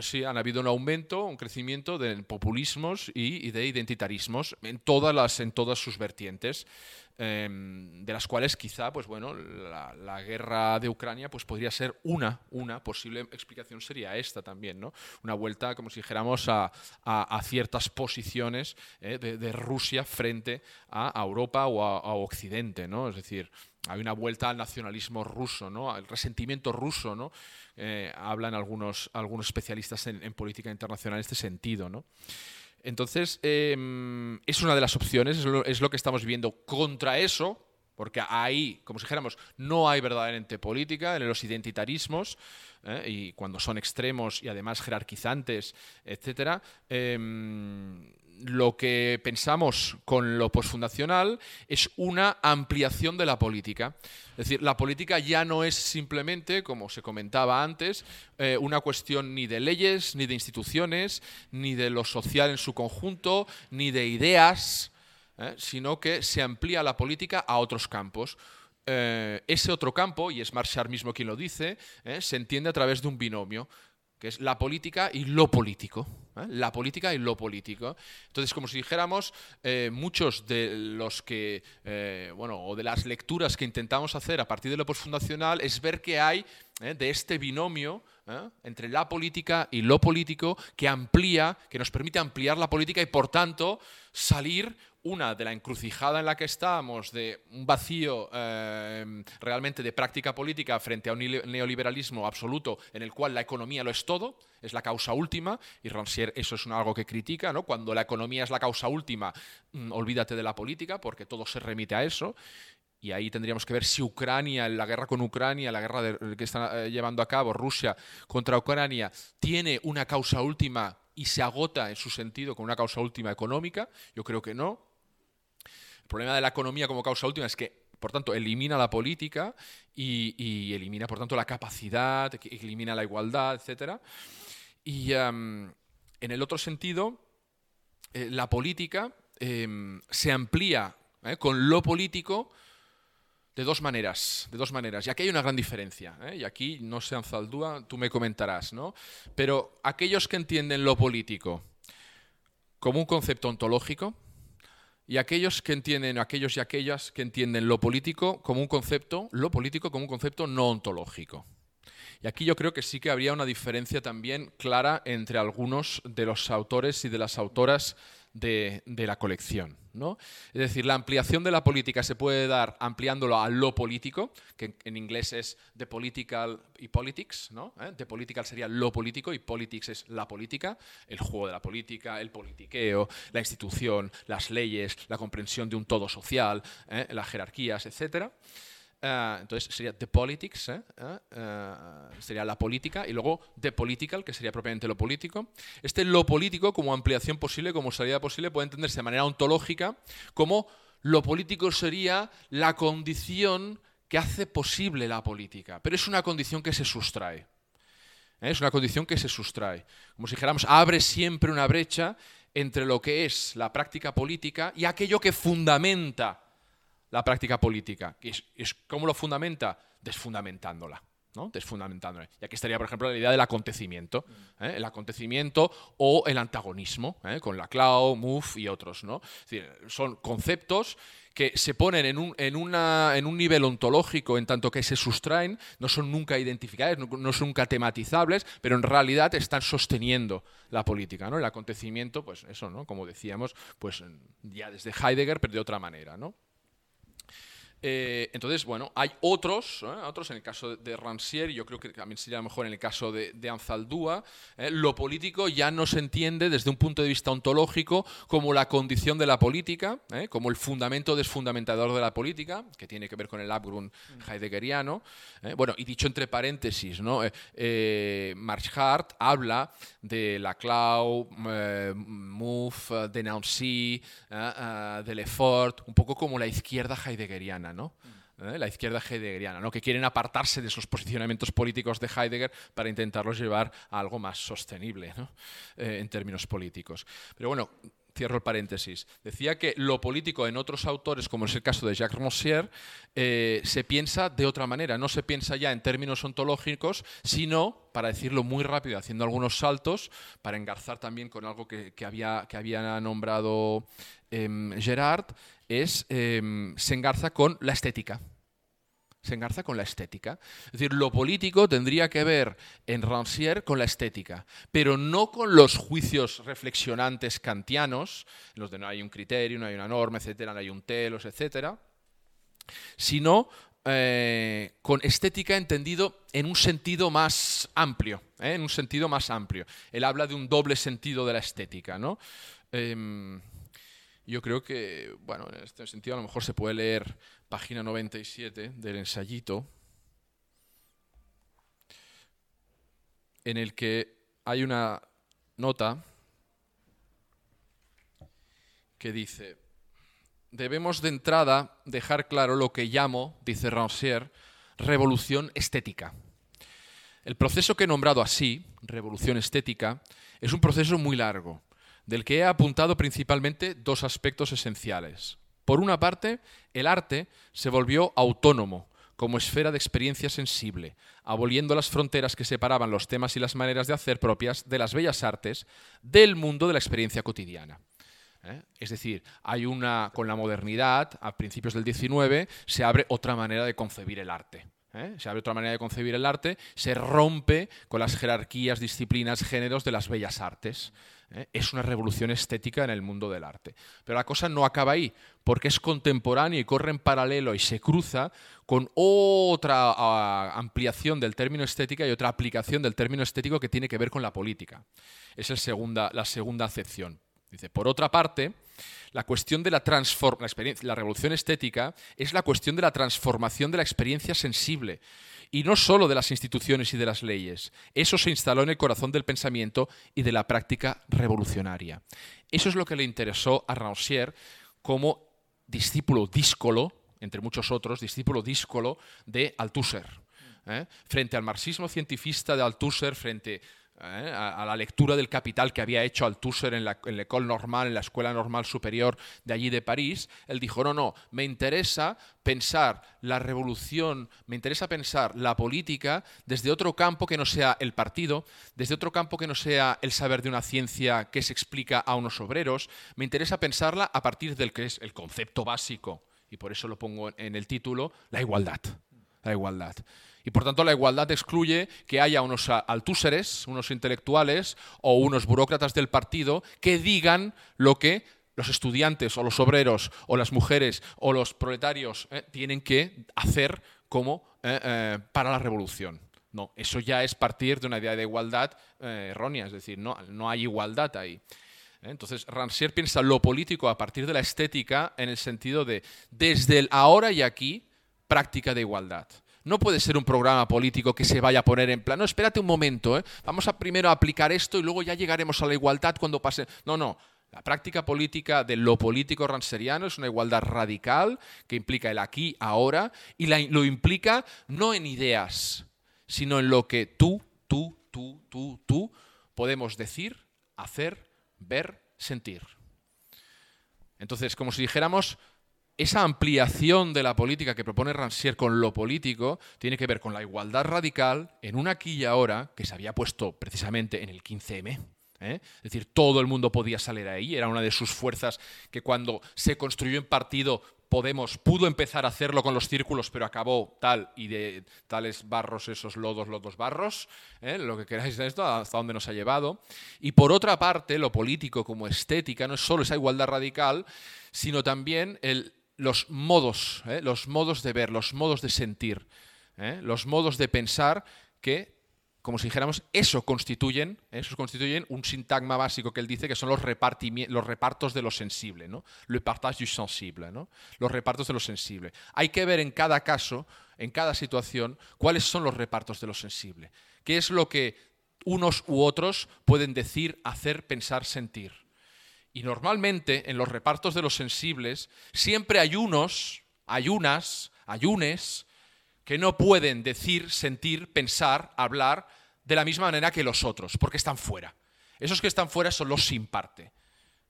sí, han habido un aumento, un crecimiento de populismos y, de identitarismos en todas, las, en todas sus vertientes. Em, de las cuales quizá, pues bueno, la, guerra de Ucrania pues podría ser una, una posible explicación sería esta también, ¿no? Una vuelta, como si dijéramos, a, ciertas posiciones eh, de, Rusia frente a, Europa o a, Occidente, ¿no? Es decir, hay una vuelta al nacionalismo ruso, ¿no? Al resentimiento ruso, ¿no? Eh, hablan algunos, algunos especialistas en, en política internacional en este sentido, ¿no? Entonces, em, es una de las opciones, es lo, que estamos viendo. Contra eso, porque ahí, como si dijéramos, no hay verdaderamente política en los identitarismos, ¿eh? y cuando son extremos y además jerarquizantes, etc., lo que pensamos con lo posfundacional es una ampliación de la política. Es decir, la política ya no es simplemente, como se comentaba antes, eh, una cuestión ni de leyes, ni de instituciones, ni de lo social en su conjunto, ni de ideas, ¿eh? sino que se amplía la política a otros campos. Eh, ese otro campo, y es Marshall mismo quien lo dice, se entiende a través de un binomio que es la política y lo político. ¿eh? La política y lo político. Entonces, como si dijéramos, eh, muchos de los que, eh, bueno, o de las lecturas que intentamos hacer a partir de lo postfundacional es ver que hay de este binomio entre la política y lo político que amplía, que nos permite ampliar la política y, por tanto, salir una de la encrucijada en la que estamos, de un vacío eh, realmente de práctica política frente a un neoliberalismo absoluto en el cual la economía lo es todo, es la causa última, y Rancière eso es algo que critica, ¿no? cuando la economía es la causa última, mm, olvídate de la política, porque todo se remite a eso, y ahí tendríamos que ver si Ucrania, la guerra con Ucrania, la guerra que está eh, llevando a cabo Rusia contra Ucrania, tiene una causa última y se agota en su sentido con una causa última económica. Yo creo que no problema de la economía como causa última es que, por tanto, elimina la política y, elimina, por tanto, la capacidad, elimina la igualdad, etc. Y en el otro sentido, eh, la política em, se amplía ¿eh? con lo político de dos maneras, de dos maneras. Y aquí hay una gran diferencia. ¿eh? Y aquí, no sé, Anzaldúa, tú me comentarás, ¿no? Pero aquellos que entienden lo político como un concepto ontológico, y aquellos que entienden, aquellos y aquellas que entienden lo político como un concepto, lo político como un concepto no ontológico. Y aquí yo creo que sí que habría una diferencia también clara entre algunos de los autores y de las autoras de, la colección. ¿no? Es decir, la ampliación de la política se puede dar ampliándolo a lo político, que en inglés es the political y politics. ¿no? ¿Eh? The political sería lo político y politics es la política, el juego de la política, el politiqueo, la institución, las leyes, la comprensión de un todo social, ¿eh? las jerarquías, etcétera. Eh, entonces sería the politics, ¿eh? Eh, sería la política, y luego the political, que sería propiamente lo político. Este lo político, como ampliación posible, como salida posible, puede entenderse de manera ontológica como lo político sería la condición que hace posible la política, pero es una condición que se sustrae. Es una condición que se sustrae. Como si dijéramos, abre siempre una brecha entre lo que es la práctica política y aquello que fundamenta la práctica política. ¿Y es, cómo lo fundamenta? Desfundamentándola. ¿no? Desfundamentándola. Y aquí estaría, por ejemplo, la idea del acontecimiento. ¿eh? El acontecimiento o el antagonismo, ¿eh? con la Clau, MUF y otros. ¿no? son conceptos que se ponen en un, en, una, en un nivel ontológico en tanto que se sustraen, no son nunca identificables, no, son nunca tematizables, pero en realidad están sosteniendo la política, ¿no? El acontecimiento, pues eso, ¿no? Como decíamos, pues ya desde Heidegger, pero de otra manera, ¿no? Eh, entonces, bueno, hay otros, ¿eh? otros en el caso de Rancière, y yo creo que también sería mejor en el caso de, Anzaldúa, ¿eh? lo político ya no se entiende desde un punto de vista ontológico como la condición de la política, como el fundamento desfundamentador de la política, que tiene que ver con el Abgrund heideggeriano. Bueno, y dicho entre paréntesis, ¿no? Marx Hart habla de Laclau, Mouffe, de Nancy, de Lefort, un poco como la izquierda heideggeriana. ¿Eh? la izquierda heideggeriana, ¿no? que quieren apartarse de esos posicionamientos políticos de Heidegger para intentarlos llevar a algo más sostenible eh, en términos políticos. Pero bueno, cierro el paréntesis. Decía que lo político en otros autores, como es el caso de Jacques Rancière, eh, se piensa de otra manera. No se piensa ya en términos ontológicos, sino, para decirlo muy rápido, haciendo algunos saltos, para engarzar también con algo que, había, que había nombrado em, Gerard, es, em, se engarza con la estética se engarza con la estética. Es decir, lo político tendría que ver en Rancière con la estética, pero no con los juicios reflexionantes kantianos, los de no hay un criterio, no hay una norma, etcétera, no hay un telos, etcétera, sino eh, con estética entendido en un sentido más amplio, ¿eh? en un sentido más amplio. Él habla de un doble sentido de la estética, ¿no? Em, yo creo que, bueno, en este sentido a lo mejor se puede leer página 97 del ensayito, en el que hay una nota que dice, debemos de entrada dejar claro lo que llamo, dice Rancière, revolución estética. El proceso que he nombrado así, revolución estética, es un proceso muy largo, del que he apuntado principalmente dos aspectos esenciales. Por una parte, el arte se volvió autónomo, como esfera de experiencia sensible, aboliendo las fronteras que separaban los temas y las maneras de hacer propias de las bellas artes del mundo de la experiencia cotidiana. ¿eh? Es decir, hay una con la modernidad, a principios del XIX, se abre otra manera de concebir el arte. ¿eh? Se abre otra manera de concebir el arte, se rompe con las jerarquías, disciplinas, géneros de las bellas artes. ¿Eh? Es una revolución estética en el mundo del arte. Pero la cosa no acaba ahí, porque es contemporáneo y corre en paralelo y se cruza con otra ah, ampliación del término estética y otra aplicación del término estético que tiene que ver con la política. Es la segunda acepción. Dice, por otra parte, la cuestión de la revolución estética es la cuestión de la transformación de la experiencia sensible y no solo de las instituciones y de las leyes. Eso se instaló en el corazón del pensamiento y de la práctica revolucionaria. Eso es lo que le interesó a Rancière como discípulo díscolo, entre muchos otros, discípulo díscolo de Althusser. ¿eh? Frente al marxismo cientifista de Althusser, frente ¿eh? a, la lectura del Capital que había hecho Althusser en la, en École Normale, en la Escuela Normal Superior de allí de París, él dijo, no, no, me interesa pensar la revolución, me interesa pensar la política desde otro campo que no sea el partido, desde otro campo que no sea el saber de una ciencia que se explica a unos obreros, me interesa pensarla a partir del que es el concepto básico, y por eso lo pongo en el título, la igualdad. La igualdad. Y por tanto la igualdad excluye que haya unos altúseres, unos intelectuales o unos burócratas del partido que digan lo que los estudiantes o los obreros o las mujeres o los proletarios eh, tienen que hacer como eh, eh, para la revolución. No, eso ya es partir de una idea de igualdad errónea, es decir, no, no hay igualdad ahí. Entonces, Rancière piensa lo político a partir de la estética en el sentido de desde el ahora y aquí, práctica de igualdad. No puede ser un programa político que se vaya a poner en plan, no, espérate un momento, ¿eh? vamos a primero aplicar esto y luego ya llegaremos a la igualdad cuando pase. No, no. La práctica política de lo político ranseriano es una igualdad radical que implica el aquí, ahora, y lo implica no en ideas, sino en lo que tú, tú, tú, tú, tú podemos decir, hacer, ver, sentir. Entonces, como si dijéramos, esa ampliación de la política que propone Rancière con lo político tiene que ver con la igualdad radical en un aquí y ahora que se había puesto precisamente en el 15M. ¿eh? Es decir, todo el mundo podía salir ahí, era una de sus fuerzas que cuando se construyó en partido Podemos pudo empezar a hacerlo con los círculos, pero acabó tal y de tales barros, esos lodos, lodos, barros, ¿eh? lo que queráis de esto, hasta dónde nos ha llevado. Y por otra parte, lo político como estética no es solo esa igualdad radical, sino también el los modos, ¿eh? los modos de ver, los modos de sentir, ¿eh? los modos de pensar que, como si dijéramos, eso constituyen, ¿eh? eso constituyen un sintagma básico que él dice que son los, los repartos de lo sensible, ¿no? Le partage du sensible, ¿no? Los repartos de lo sensible. Hay que ver en cada caso, en cada situación, cuáles son los repartos de lo sensible. ¿Qué es lo que unos u otros pueden decir, hacer, pensar, sentir? Y normalmente en los repartos de los sensibles siempre hay unos, hay unas, a Yunes, que no pueden decir, sentir, pensar, hablar de la misma manera que los otros, porque están fuera. Esos que están fuera son los sin parte.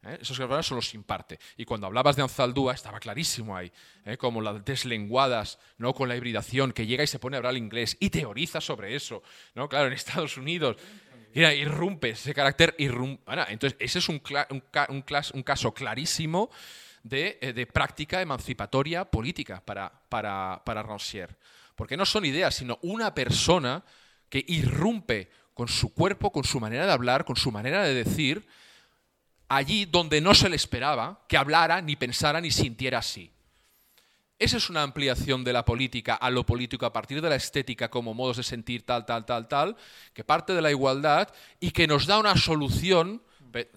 ¿eh? Esos que son los sin parte. Y cuando hablabas de Anzaldúa, estaba clarísimo ahí, ¿eh? como las deslenguadas, ¿no? con la hibridación, que llega y se pone a hablar inglés y teoriza sobre eso. ¿no? Claro, en Estados Unidos Mira, irrumpe, ese carácter irrumpe. entonces, ese es un, un, caso clarísimo de, eh, de, práctica emancipatoria política para, para, para Rancière. Porque no son ideas, sino una persona que irrumpe con su cuerpo, con su manera de hablar, con su manera de decir, allí donde no se le esperaba que hablara, ni pensara, ni sintiera así. Esa es una ampliación de la política a lo político a partir de la estética como modos de sentir tal, tal, tal, tal, que parte de la igualdad y que nos da una solución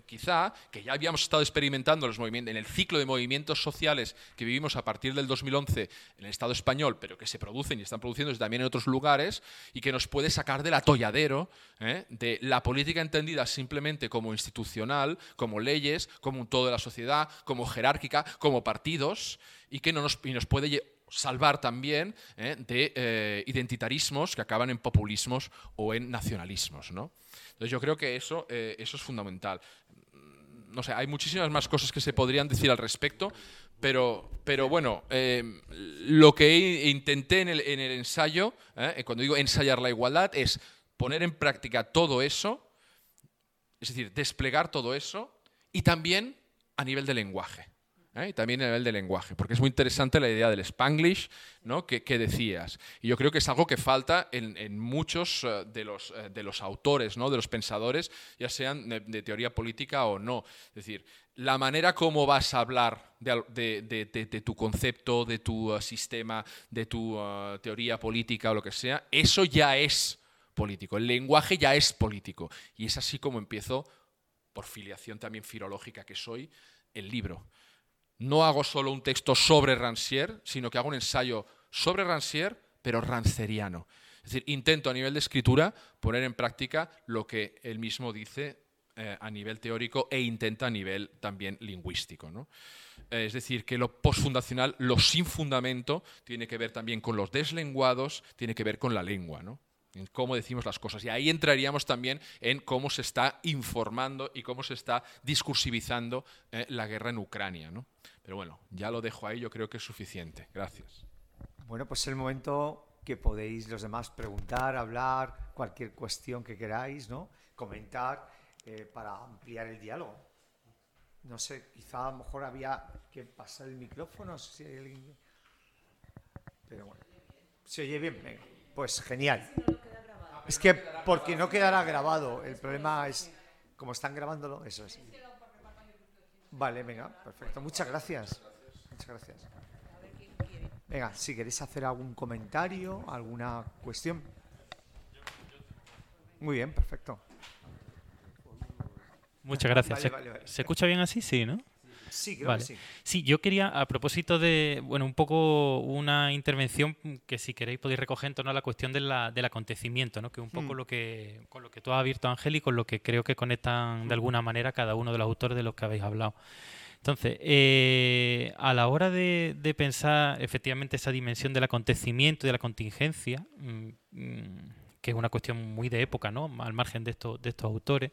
quizá, que ya habíamos estado experimentando en el ciclo de movimientos sociales que vivimos a partir del 2011 en el Estado español, pero que se producen y están produciendo también en otros lugares, y que nos puede sacar del atolladero ¿eh? de la política entendida simplemente como institucional, como leyes, como un todo de la sociedad, como jerárquica, como partidos, y que nos puede salvar también ¿eh? de eh, identitarismos que acaban en populismos o en nacionalismos. ¿no? Entonces yo creo que eso, eh, eso es fundamental. No sé, hay muchísimas más cosas que se podrían decir al respecto, pero, pero bueno, lo que intenté en el, en el ensayo, cuando digo ensayar la igualdad, es poner en práctica todo eso, es decir, desplegar todo eso y también a nivel de lenguaje. ¿Eh? y también a nivel de lenguaje, porque es muy interesante la idea del spanglish ¿no? que, decías. Y yo creo que es algo que falta en, muchos eh, de, los, eh, de los autores, ¿no? de los pensadores, ya sean de, teoría política o no. Es decir, la manera como vas a hablar de, tu concepto, de tu sistema, de tu teoría política o lo que sea, eso ya es político. El lenguaje ya es político. Y es así como empiezo, por filiación también filológica que soy, el libro no hago solo un texto sobre Rancière, sino que hago un ensayo sobre Rancière, pero ranceriano. Es decir, intento a nivel de escritura poner en práctica lo que él mismo dice eh, a nivel teórico e intenta a nivel también lingüístico. Eh, es decir, que lo postfundacional, lo sin fundamento, tiene que ver también con los deslenguados, tiene que ver con la lengua. ¿no? En cómo decimos las cosas. Y ahí entraríamos también en cómo se está informando y cómo se está discursivizando eh, la guerra en Ucrania. ¿no? Pero bueno, ya lo dejo ahí, yo creo que es suficiente. Gracias. Bueno, pues es el momento que podéis los demás preguntar, hablar, cualquier cuestión que queráis, ¿no? comentar eh, para ampliar el diálogo. No sé, quizá a lo mejor había que pasar el micrófono, si hay alguien... Pero bueno, se oye bien, venga. Pues genial. Es que porque no quedará grabado. El problema es, como están grabándolo, eso es. Vale, venga, perfecto. Muchas gracias. Muchas gracias. Venga, si queréis hacer algún comentario, alguna cuestión. Muy bien, perfecto. Muchas gracias. ¿Se escucha bien así? Sí, ¿no? Sí, creo sí. Sí, yo quería, a propósito de, bueno, un poco una intervención que si queréis podéis recoger en torno a la cuestión de la, del acontecimiento, ¿no? que un poco hmm. lo que, con lo que tú has abierto, Ángel, y con lo que creo que conectan de alguna manera cada uno de los autores de los que habéis hablado. Entonces, eh, a la hora de, pensar efectivamente esa dimensión del acontecimiento y de la contingencia, mm, mm, que es una cuestión muy de época, ¿no? al margen de, estos de estos autores,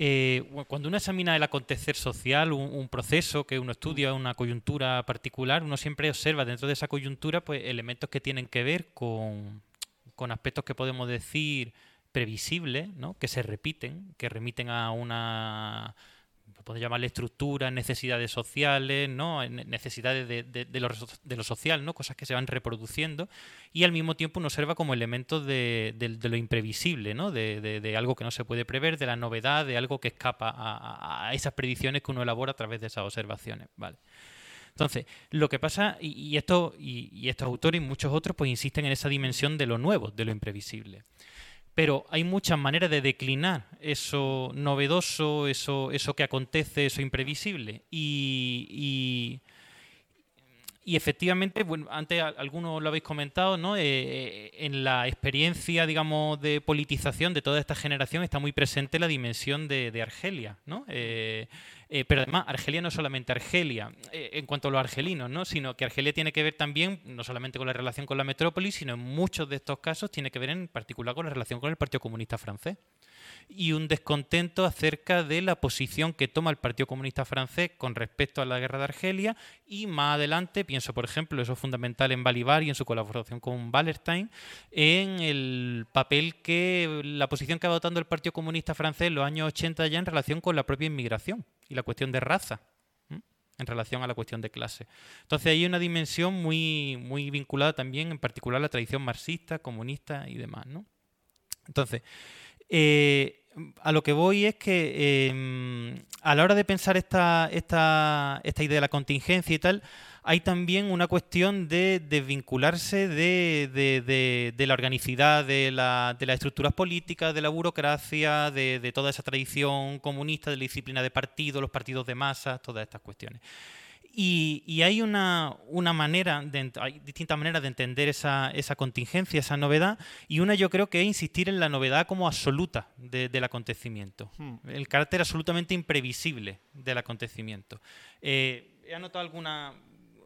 eh, cuando uno examina el acontecer social, un, proceso que uno estudia, una coyuntura particular, uno siempre observa dentro de esa coyuntura pues, elementos que tienen que ver con, con aspectos que podemos decir previsibles, ¿no? que se repiten, que remiten a una podemos llamarle estructuras, necesidades sociales, ¿no? necesidades de, de, lo, de, lo, social, ¿no? cosas que se van reproduciendo, y al mismo tiempo uno observa como elementos de, lo imprevisible, ¿no? de, algo que no se puede prever, de la novedad, de algo que escapa a, esas predicciones que uno elabora a través de esas observaciones. ¿vale? Entonces, lo que pasa, y, esto, y, y estos autores y muchos otros, pues insisten en esa dimensión de lo nuevo, de lo imprevisible. Pero hay muchas maneras de declinar eso novedoso, eso, eso que acontece, eso imprevisible. Y, y efectivamente, bueno, antes algunos lo habéis comentado, ¿no? Eh, eh, en la experiencia, digamos, de politización de toda esta generación está muy presente la dimensión de, Argelia, ¿no? Eh, pero además, Argelia no solamente Argelia en cuanto a los argelinos, ¿no? sino que Argelia tiene que ver también, no solamente con la relación con la metrópoli, sino en muchos de estos casos tiene que ver en particular con la relación con el Partido Comunista Francés y un descontento acerca de la posición que toma el Partido Comunista Francés con respecto a la guerra de Argelia y más adelante, pienso por ejemplo, eso es fundamental en Balibar y en su colaboración con Wallerstein, en el papel que la posición que ha adoptado el Partido Comunista Francés en los años 80 ya en relación con la propia inmigración y la cuestión de raza en relación a la cuestión de clase. Entonces hay una dimensión muy, muy vinculada también en particular a la tradición marxista, comunista y demás. ¿no? Entonces, eh, a lo que voy es que em, a la hora de pensar esta, esta, esta, idea de la contingencia y tal, hay también una cuestión de desvincularse de, la organicidad, de, las estructuras políticas, de la burocracia, de, toda esa tradición comunista, de la disciplina de partido, los partidos de masas, todas estas cuestiones. Y, hay una, manera, hay distintas maneras de entender esa, contingencia, esa novedad, y una yo creo que es insistir en la novedad como absoluta del acontecimiento, hmm. el carácter absolutamente imprevisible del acontecimiento. Eh, he anotado alguna,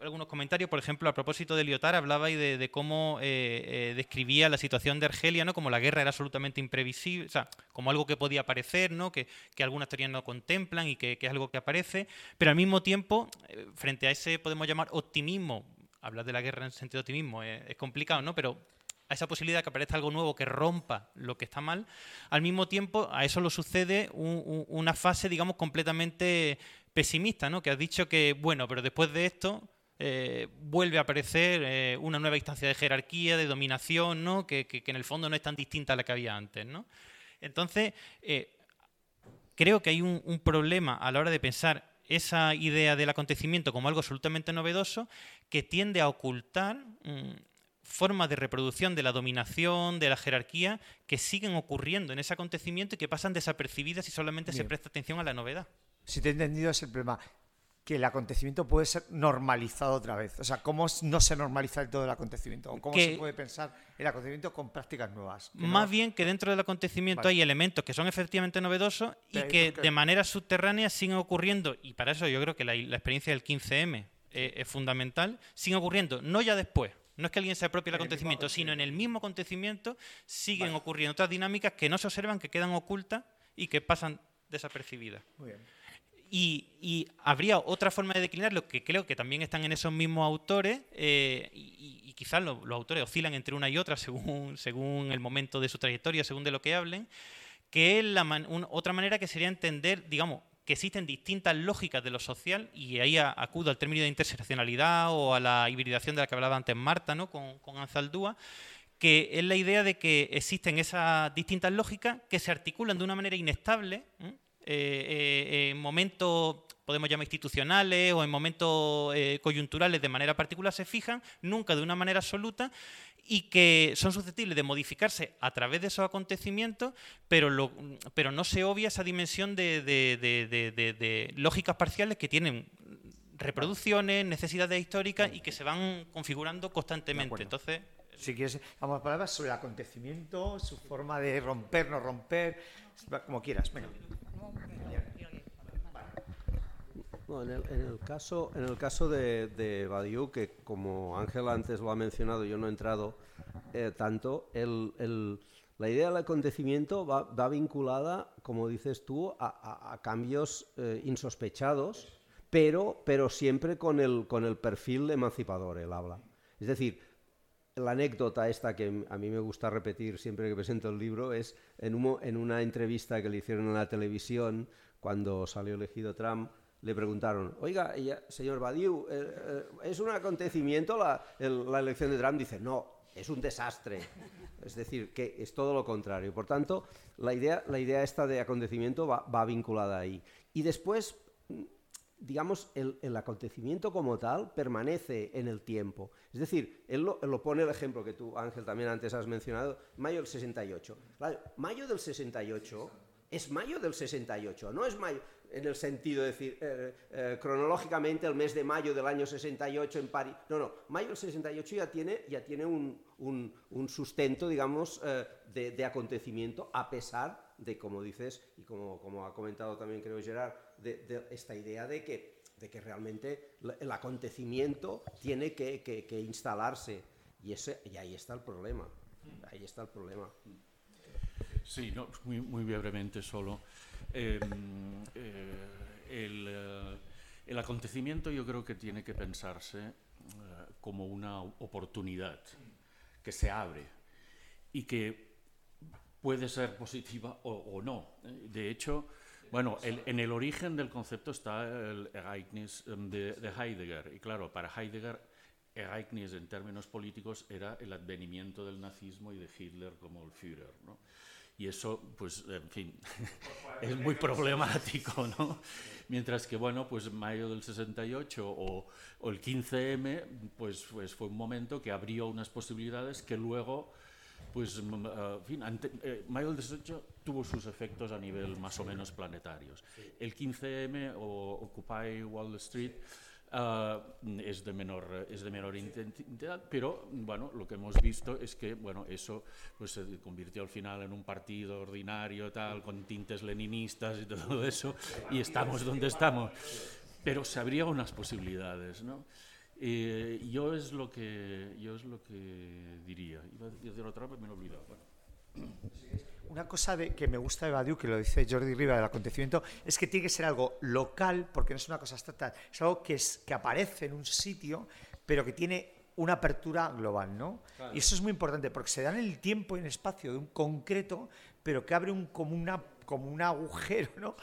algunos comentarios, por ejemplo, a propósito de Lyotard, hablaba de, de cómo eh, eh, describía la situación de Argelia, ¿no? como la guerra era absolutamente imprevisible, o sea, como algo que podía aparecer, ¿no? que, algunas teorías no contemplan y que, es algo que aparece, pero al mismo tiempo, eh, frente a ese, podemos llamar optimismo, hablar de la guerra en sentido de optimismo es, complicado, ¿no? pero a esa posibilidad de que aparezca algo nuevo que rompa lo que está mal, al mismo tiempo a eso lo sucede una fase, digamos, completamente pesimista, ¿no? Que has dicho que, bueno, pero después de esto eh, vuelve a aparecer eh, una nueva instancia de jerarquía, de dominación, ¿no? que, en el fondo no es tan distinta a la que había antes. ¿no? Entonces, eh, creo que hay un, problema a la hora de pensar esa idea del acontecimiento como algo absolutamente novedoso que tiende a ocultar mm, formas de reproducción de la dominación, de la jerarquía, que siguen ocurriendo en ese acontecimiento y que pasan desapercibidas si solamente se presta atención a la novedad. Si te he entendido es el problema que el acontecimiento puede ser normalizado otra vez. O sea, ¿cómo no se normaliza todo el acontecimiento? ¿Cómo se puede pensar el acontecimiento con prácticas nuevas? Más bien que dentro del acontecimiento hay elementos que son efectivamente novedosos y que de manera subterránea siguen ocurriendo, y para eso yo creo que la, experiencia del 15M es fundamental, siguen ocurriendo, no ya después, no es que alguien se apropie del acontecimiento, sino en el mismo acontecimiento siguen ocurriendo otras dinámicas que no se observan, que quedan ocultas y que pasan desapercibidas. Muy bien. Y, habría otra forma de declinarlo que creo que también están en esos mismos autores eh, y, quizás los, autores oscilan entre una y otra <laughs> según, según el momento de su trayectoria, según de lo que hablen, que es la otra manera que sería entender, digamos, que existen distintas lógicas de lo social y ahí acudo al término de interseccionalidad o a la hibridación de la que hablaba antes Marta ¿no? con, con Anzaldúa, que es la idea de que existen esas distintas lógicas que se articulan de una manera inestable. Eh, eh, en momentos, podemos llamar institucionales o en momentos eh, coyunturales de manera particular se fijan, nunca de una manera absoluta, y que son susceptibles de modificarse a través de esos acontecimientos, pero, pero no se obvia esa dimensión de, lógicas parciales que tienen reproducciones, necesidades históricas y que se van configurando constantemente. Entonces, si quieres, vamos a palabras sobre el acontecimiento, su forma de romper, no romper, como quieras. Venga en, el, caso, en el caso de, de Badiou, que como Ángel antes lo ha mencionado, yo no he entrado eh, tanto, la idea del acontecimiento va, vinculada, como dices tú, a, cambios eh, insospechados, pero, pero siempre con el, con el perfil emancipador, él habla. Es decir, la anécdota esta que a mí me gusta repetir siempre que presento el libro es en, una entrevista que le hicieron en la televisión cuando salió elegido Trump, le preguntaron, oiga, señor Badiou, eh, eh, ¿es un acontecimiento la, elección de Trump? Dice, no, es un desastre. Es decir, que es todo lo contrario. Por tanto, la idea, la idea esta de acontecimiento va, vinculada ahí. Y después, digamos, el, acontecimiento como tal permanece en el tiempo. Es decir, él lo, pone el ejemplo que tú, Ángel, también antes has mencionado, mayo del 68. mayo del 68 es mayo del 68, no es mayo en el sentido de decir, eh, eh, cronológicamente el mes de mayo del año 68 en París. No, no, mayo del 68 ya tiene, ya tiene un, un, un sustento, digamos, eh, de, de, acontecimiento, a pesar de, como dices, y como, como ha comentado también creo Gerard, de, esta idea de que, de que realmente el acontecimiento tiene que, que, que instalarse. Y, ese, y ahí está el problema. Ahí está el problema. Sí, no, muy, muy brevemente solo. Eh, eh, el, eh, el, acontecimiento yo creo que tiene que pensarse eh, como una oportunidad que se abre y que puede ser positiva o, o no. De hecho, bueno, el, en el origen del concepto está el Ereignis de, de Heidegger. Y claro, para Heidegger Ereignis en términos políticos era el advenimiento del nazismo y de Hitler como el Führer. ¿no? Y eso, pues, en fin, <laughs> es muy problemático, ¿no? Mientras que, bueno, pues mayo del 68 o, o el 15M, pues, pues, fue un momento que abrió unas posibilidades que luego, pues, uh, en fin, ante, eh, mayo del 68 tuvo sus efectos a nivel más o menos planetarios. El 15M o Occupy Wall Street Uh, es, de menor, es de menor intensidad, pero bueno, lo que hemos visto es que bueno, eso pues, se convirtió al final en un partido ordinario, tal, con tintes leninistas y <laughs> todo eso, y estamos donde estamos. Pero se abrían unas posibilidades, ¿no? Eh, yo, es lo que, yo es lo que diría. Iba a decir otra, pero me lo he olvidado. Bueno. Una cosa de, que me gusta de Badiou, que lo dice Jordi Riva del acontecimiento, es que tiene que ser algo local, porque no es una cosa estatal, es algo que, es, que aparece en un sitio, pero que tiene una apertura global, ¿no? Claro. Y eso es muy importante, porque se da en el tiempo y en el espacio de un concreto, pero que abre un, como, una, como un agujero, ¿no?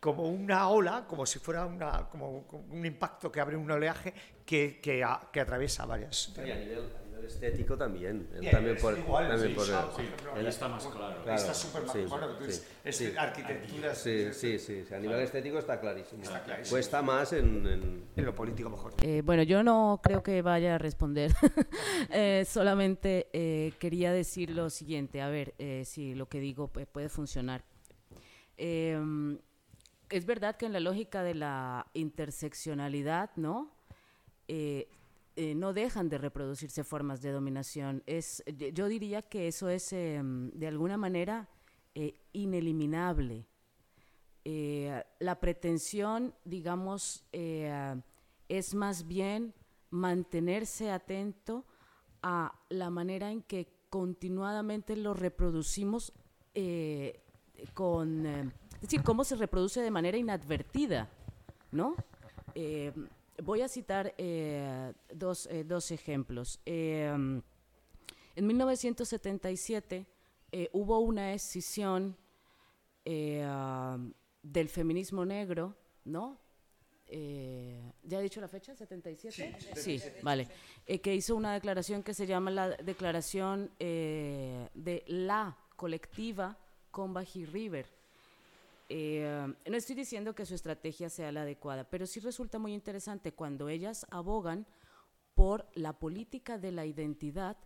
Como una ola, como si fuera una, como, como un impacto que abre un oleaje que, que, a, que atraviesa varias. A nivel, estético también. También por, igual, también sí, por, sí, sí, sí, ahí está más claro. claro. Está súper sí, bueno, tú sí, es, sí. arquitectura. Sí, sí, sí, sí, A nivel estético está clarísimo. Está clarísimo. Cuesta más en, en... en lo político mejor. Eh, bueno, yo no creo que vaya a responder. <laughs> eh, solamente eh, quería decir lo siguiente. A ver eh, si lo que digo puede funcionar. Es verdad que en la lógica de la interseccionalidad, ¿no? Eh, eh, no dejan de reproducirse formas de dominación. Es, yo diría que eso es eh, de alguna manera eh, ineliminable. La pretensión, digamos, es más bien mantenerse atento a la manera en que continuadamente lo reproducimos con, es decir, cómo se reproduce de manera inadvertida, ¿no? voy a citar eh, dos, eh, dos, ejemplos. Eh, en 1977 hubo una escisión uh, del feminismo negro, ¿no? ¿Ya he dicho la fecha? ¿77? Sí, sí vale. que hizo una declaración que se llama la Declaración de la Colectiva con Bají River eh, no estoy diciendo que su estrategia sea la adecuada, pero sí resulta muy interesante cuando ellas abogan por la política de la identidad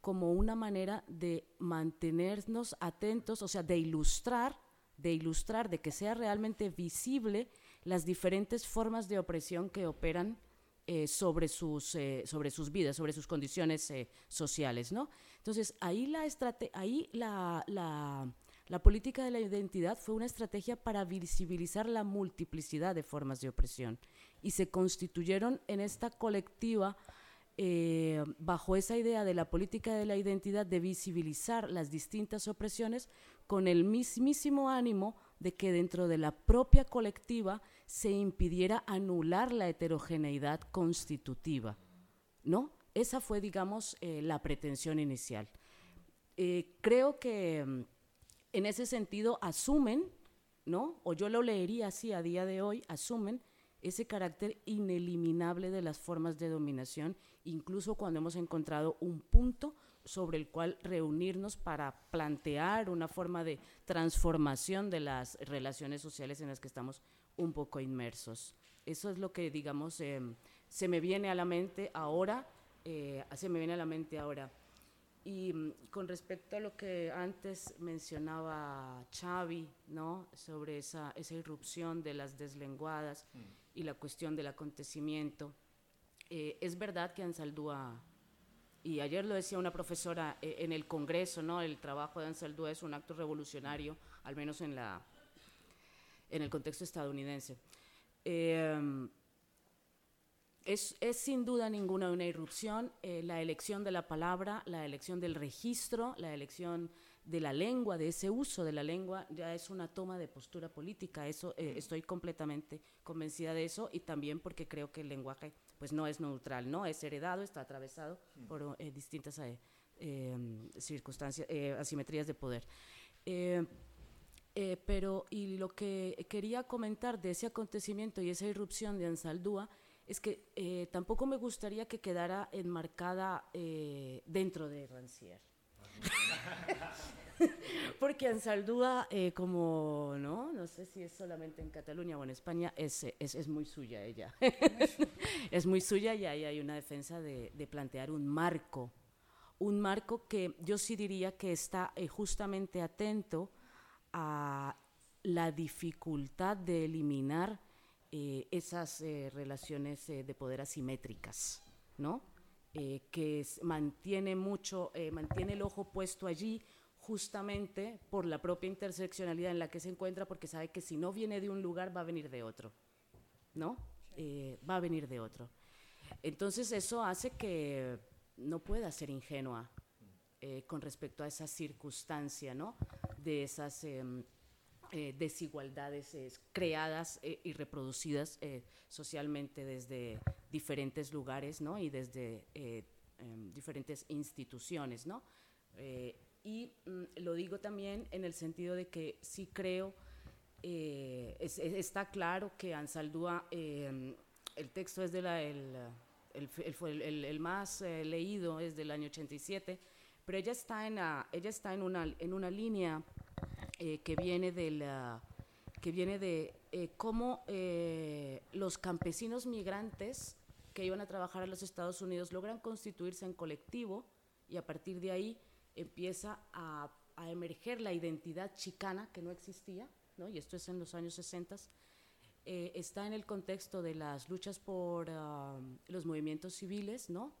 como una manera de mantenernos atentos, o sea, de ilustrar, de ilustrar, de que sea realmente visible las diferentes formas de opresión que operan eh, sobre, sus, eh, sobre sus vidas, sobre sus condiciones sociales, ¿no? Entonces, ahí la, ahí la la política de la identidad fue una estrategia para visibilizar la multiplicidad de formas de opresión y se constituyeron en esta colectiva eh, bajo esa idea de la política de la identidad de visibilizar las distintas opresiones con el mismísimo ánimo de que dentro de la propia colectiva se impidiera anular la heterogeneidad constitutiva, ¿no? Esa fue, digamos, eh, la pretensión inicial. Eh, creo que mm, en ese sentido asumen, ¿no? O yo lo leería así a día de hoy, asumen ese carácter ineliminable de las formas de dominación, incluso cuando hemos encontrado un punto sobre el cual reunirnos para plantear una forma de transformación de las relaciones sociales en las que estamos un poco inmersos. Eso es lo que, digamos, eh, se me viene a la mente ahora, eh, se me viene a la mente ahora. Y mm, con respecto a lo que antes mencionaba Xavi, ¿no? sobre esa, esa irrupción de las deslenguadas y la cuestión del acontecimiento, eh, es verdad que Ansaldúa, y ayer lo decía una profesora eh, en el Congreso, ¿no? el trabajo de Ansaldúa es un acto revolucionario, al menos en, la, en el contexto estadounidense. Eh, es, sin duda ninguna una irrupción eh, la elección de la palabra, la elección del registro, la elección de la lengua, de ese uso de la lengua, ya es una toma de postura política. Eso eh, estoy completamente convencida de eso y también porque creo que el lenguaje pues no es neutral, no es heredado, está atravesado por eh, distintas circunstancias, asimetrías de poder. pero y lo que quería comentar de ese acontecimiento y esa irrupción de Ansaldúa es que eh, tampoco me gustaría que quedara enmarcada eh, dentro de Rancière. <laughs> Porque Ansaldúa, eh, como, ¿no? No sé si es solamente en Cataluña o en España, es, es, es muy suya ella. <laughs> es muy suya y ahí hay una defensa de, de, plantear un marco. Un marco que yo sí diría que está justamente atento a la dificultad de eliminar eh, esas eh, relaciones eh, de poder asimétricas, ¿no? que mantiene mucho, mantiene el ojo puesto allí justamente por la propia interseccionalidad en la que se encuentra, porque sabe que si no viene de un lugar va a venir de otro, ¿no? va a venir de otro. Entonces eso hace que no pueda ser ingenua con respecto a esa circunstancia, ¿no? De esas em, eh, desigualdades eh, creadas eh, y reproducidas socialmente desde diferentes lugares ¿no? y desde em, diferentes instituciones. ¿no? y mm, lo digo también en el sentido de que sí creo, está claro que Ansaldúa, em, el texto es de la, el, el, el, más leído es del año 87, pero ella está en, ella está en, una, en una línea eh, que viene de la que viene de eh, cómo eh, los campesinos migrantes que iban a trabajar a los Estados Unidos logran constituirse en colectivo y a partir de ahí empieza a, a emerger la identidad chicana que no existía, ¿no? y esto es en los años 60, está en el contexto de las luchas por um, los movimientos civiles, ¿no?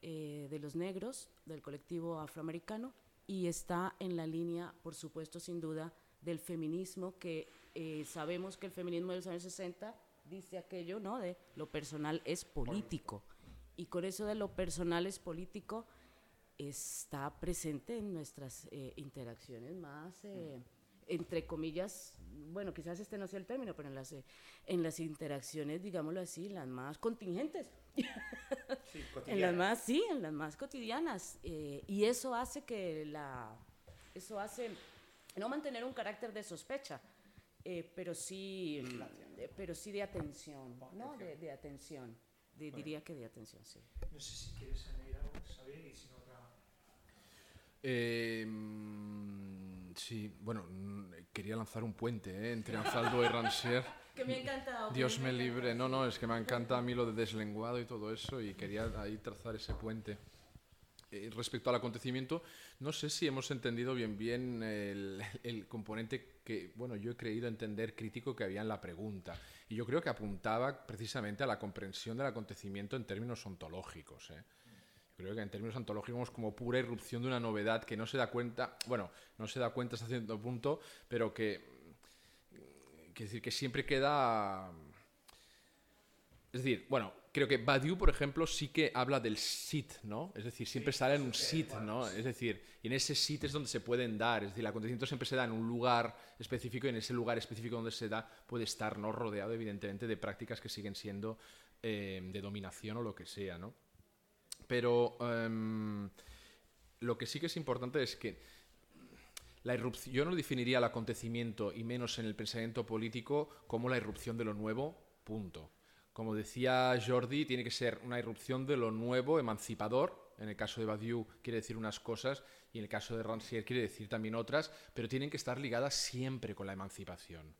de los negros, del colectivo afroamericano, y está en la línea, por supuesto, sin duda, del feminismo, que eh, sabemos que el feminismo de los años 60 dice aquello, ¿no? De lo personal es político. Y con eso de lo personal es político está presente en nuestras eh, interacciones más, eh, entre comillas, bueno, quizás este no sea el término, pero en las, en las interacciones, digámoslo así, las más contingentes. <laughs> en las más, sí, en las más cotidianas. Eh, y eso hace que la, eso hace no mantener un carácter de sospecha, eh, pero sí, eh, pero sí de atención, ¿no? De, de atención. Diría que de atención, sí. No sé si quieres añadir algo, saber y si no. Eh, sí, bueno, quería lanzar un puente entre Anzaldo y Rancière. Que me ha encantado. Dios me libre. No, no, es que me encanta a mí lo de deslenguado y todo eso y quería ahí trazar ese puente. Eh, respecto al acontecimiento, no sé si hemos entendido bien bien el, el, componente que, bueno, yo he creído entender crítico que había en la pregunta. Y yo creo que apuntaba precisamente a la comprensión del acontecimiento en términos ontológicos. ¿eh? creo que en términos ontológicos como pura irrupción de una novedad que no se da cuenta, bueno, no se da cuenta hasta cierto punto, pero que Quiere decir que siempre queda... Es decir, bueno, creo que Badiou, por ejemplo, sí que habla del sit, ¿no? Es decir, siempre sale en un sit, ¿no? Es decir, y en ese sit es donde se pueden dar, es decir, el acontecimiento siempre se da en un lugar específico y en ese lugar específico donde se da puede estar, ¿no? Rodeado, evidentemente, de prácticas que siguen siendo eh, de dominación o lo que sea, ¿no? Pero em, lo que sí que es importante es que la irrupción, yo no definiría el acontecimiento, y menos en el pensamiento político, como la irrupción de lo nuevo, punto. Como decía Jordi, tiene que ser una irrupción de lo nuevo, emancipador. En el caso de Badiou quiere decir unas cosas y en el caso de Rancière quiere decir también otras, pero tienen que estar ligadas siempre con la emancipación.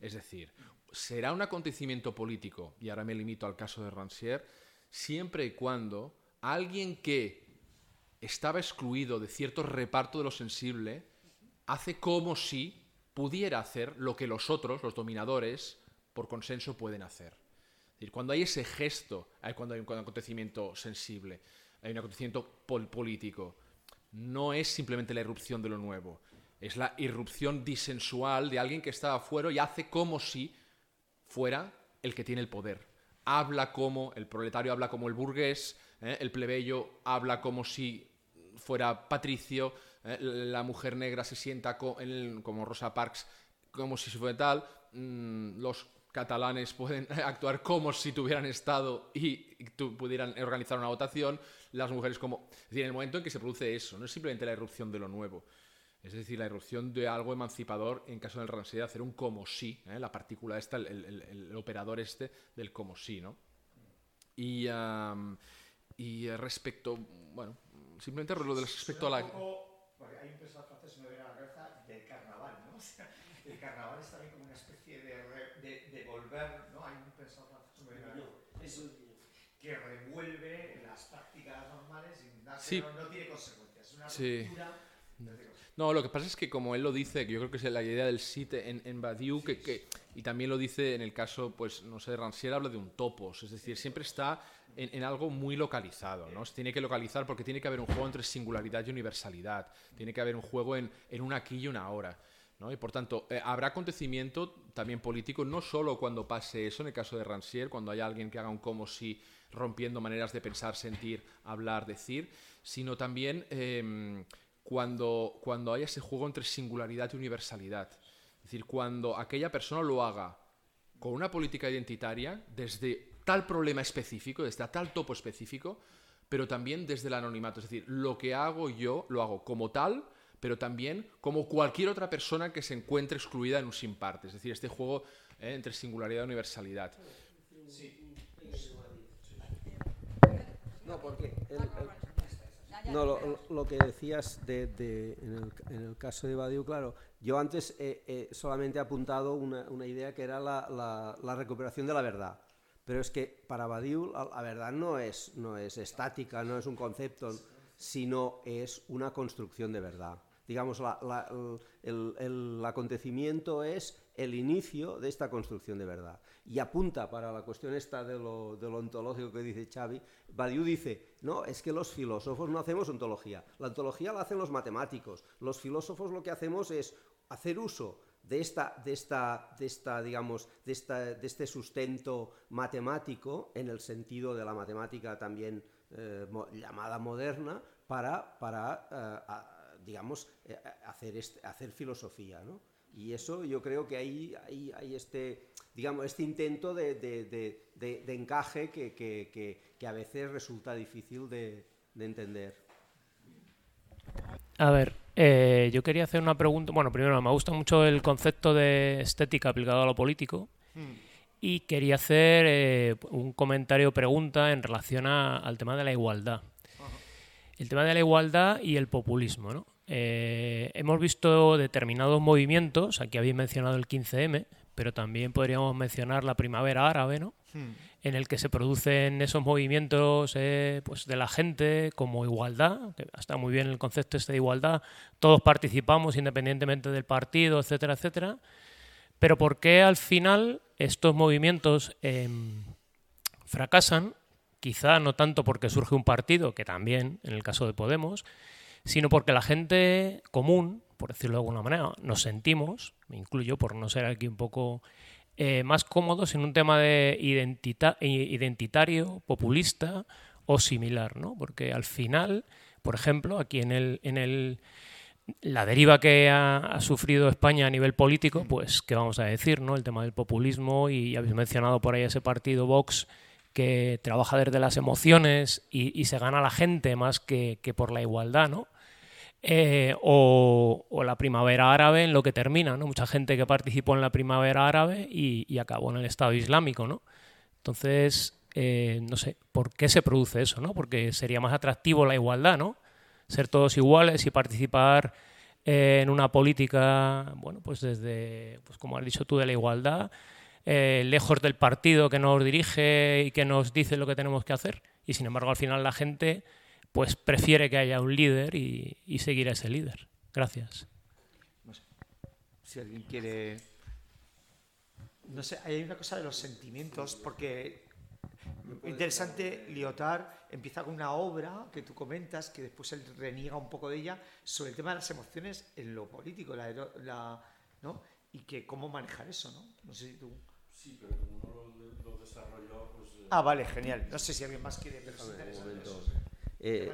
Es decir, será un acontecimiento político, y ahora me limito al caso de Rancière, siempre y cuando alguien que estaba excluido de cierto reparto de lo sensible, hace como si pudiera hacer lo que los otros, los dominadores, por consenso pueden hacer. Es decir, cuando hay ese gesto, cuando hay un acontecimiento sensible, hay un acontecimiento político, no es simplemente la irrupción de lo nuevo, es la irrupción disensual de alguien que está afuera y hace como si fuera el que tiene el poder. Habla como, el proletario habla como el burgués, ¿eh? el plebeyo habla como si fuera patricio, ¿eh? la mujer negra se sienta como Rosa Parks como si fuera tal, mm, los catalanes pueden <laughs> actuar como si tuvieran Estado y pudieran organizar una votación, las mujeres como... Es decir, en el momento en que se produce eso, no es simplemente la irrupción de lo nuevo, es decir, la irrupción de algo emancipador en caso del Rancière, hacer un como si, ¿eh? la partícula esta, el, operador este del como si, ¿no? Y, y respecto, bueno, simplemente lo del respecto a la... hay un personaje francés, me viene a la cabeza, del carnaval, ¿no? <laughs> O sea, el carnaval es también como una especie de, de, de volver, ¿no? Hay un francés, a la cabeza, que revuelve las prácticas normales y nada, sí. no, no, tiene consecuencias. Es una sí. No, lo que pasa es que como él lo dice, que yo creo que es la idea del site en, en Badiou, que, que, y también lo dice en el caso, pues, no sé, de Rancière habla de un topos, es decir, siempre está en, algo muy localizado, ¿no? Se tiene que localizar porque tiene que haber un juego entre singularidad y universalidad, tiene que haber un juego en, en un aquí y una ahora. ¿No? Y por tanto, eh, habrá acontecimiento también político, no solo cuando pase eso, en el caso de Rancière, cuando haya alguien que haga un como si rompiendo maneras de pensar, sentir, hablar, decir, sino también em, cuando, cuando haya ese juego entre singularidad y universalidad. Es decir, cuando aquella persona lo haga con una política identitaria desde tal problema específico, desde tal topo específico, pero también desde el anonimato. Es decir, lo que hago yo lo hago como tal, pero también como cualquier otra persona que se encuentre excluida en un sin parte. Es decir, este juego eh, entre singularidad y universalidad. No, porque no, lo, que decías de, en, el, caso de Badiou, claro, yo antes he, solamente he apuntado una, idea que era la, la recuperación de la verdad. Pero es que para Badiou la, verdad no es, no es estática, no es un concepto, sino es una construcción de verdad. Digamos, el, acontecimiento es el inicio de esta construcción de verdad. Y apunta para la cuestión esta de lo, ontológico que dice Xavi, Badiou dice, no, es que los filósofos no hacemos ontología, la ontología la hacen los matemáticos, los filósofos lo que hacemos es hacer uso de esta, de esta, de esta digamos, de, esta, de este sustento matemático, en el sentido de la matemática también eh, llamada moderna, para, para eh, digamos, eh, hacer, este, hacer filosofía, ¿no? Y eso yo creo que hay, hay, hay este, digamos, este intento de, de, de, de encaje que, que, que, a veces resulta difícil de, entender. A ver, eh, yo quería hacer una pregunta. Bueno, primero, me gusta mucho el concepto de estética aplicado a lo político. Y quería hacer eh, un comentario o pregunta en relación al tema de la igualdad. El tema de la igualdad y el populismo. ¿no? Eh, hemos visto determinados movimientos, aquí habéis mencionado el 15M, pero también podríamos mencionar la primavera árabe, ¿no? Hmm. en el que se producen esos movimientos eh, pues de la gente como igualdad, que está muy bien el concepto este de igualdad, todos participamos independientemente del partido, etcétera, etcétera, pero ¿por qué al final estos movimientos em, fracasan? Quizá no tanto porque surge un partido, que también, en el caso de Podemos, sino porque la gente común, por decirlo de alguna manera, nos sentimos, me incluyo por no ser aquí un poco eh, más cómodos en un tema de identitario, populista o similar, ¿no? Porque al final, por ejemplo, aquí en el, en el la deriva que ha, sufrido España a nivel político, pues, ¿qué vamos a decir, no? El tema del populismo y habéis mencionado por ahí ese partido Vox que trabaja desde las emociones y, se gana la gente más que, que por la igualdad, ¿no? Eh, o, la primavera árabe en lo que termina, ¿no? Mucha gente que participó en la primavera árabe y, acabó en el Estado Islámico, ¿no? Entonces, eh, no sé, ¿por qué se produce eso, no? Porque sería más atractivo la igualdad, ¿no? Ser todos iguales y participar eh, en una política, bueno, pues desde, pues como has dicho tú, de la igualdad, lejos del partido que nos dirige y que nos dice lo que tenemos que hacer. Y sin embargo, al final la gente pues prefiere que haya un líder y, y seguir a ese líder. Gracias. No sé. Si alguien quiere... No sé, hay una cosa de los sentimientos, porque interesante, Lyotard empieza con una obra que tú comentas, que después él reniega un poco de ella, sobre el tema de las emociones en lo político, la, la- ¿no? y que cómo manejar eso, ¿no? No sé si tú... Sí, pero como no lo, desarrolló, pues... Ah, vale, genial. No sé si alguien más quiere, pero es interesante eso. Eh,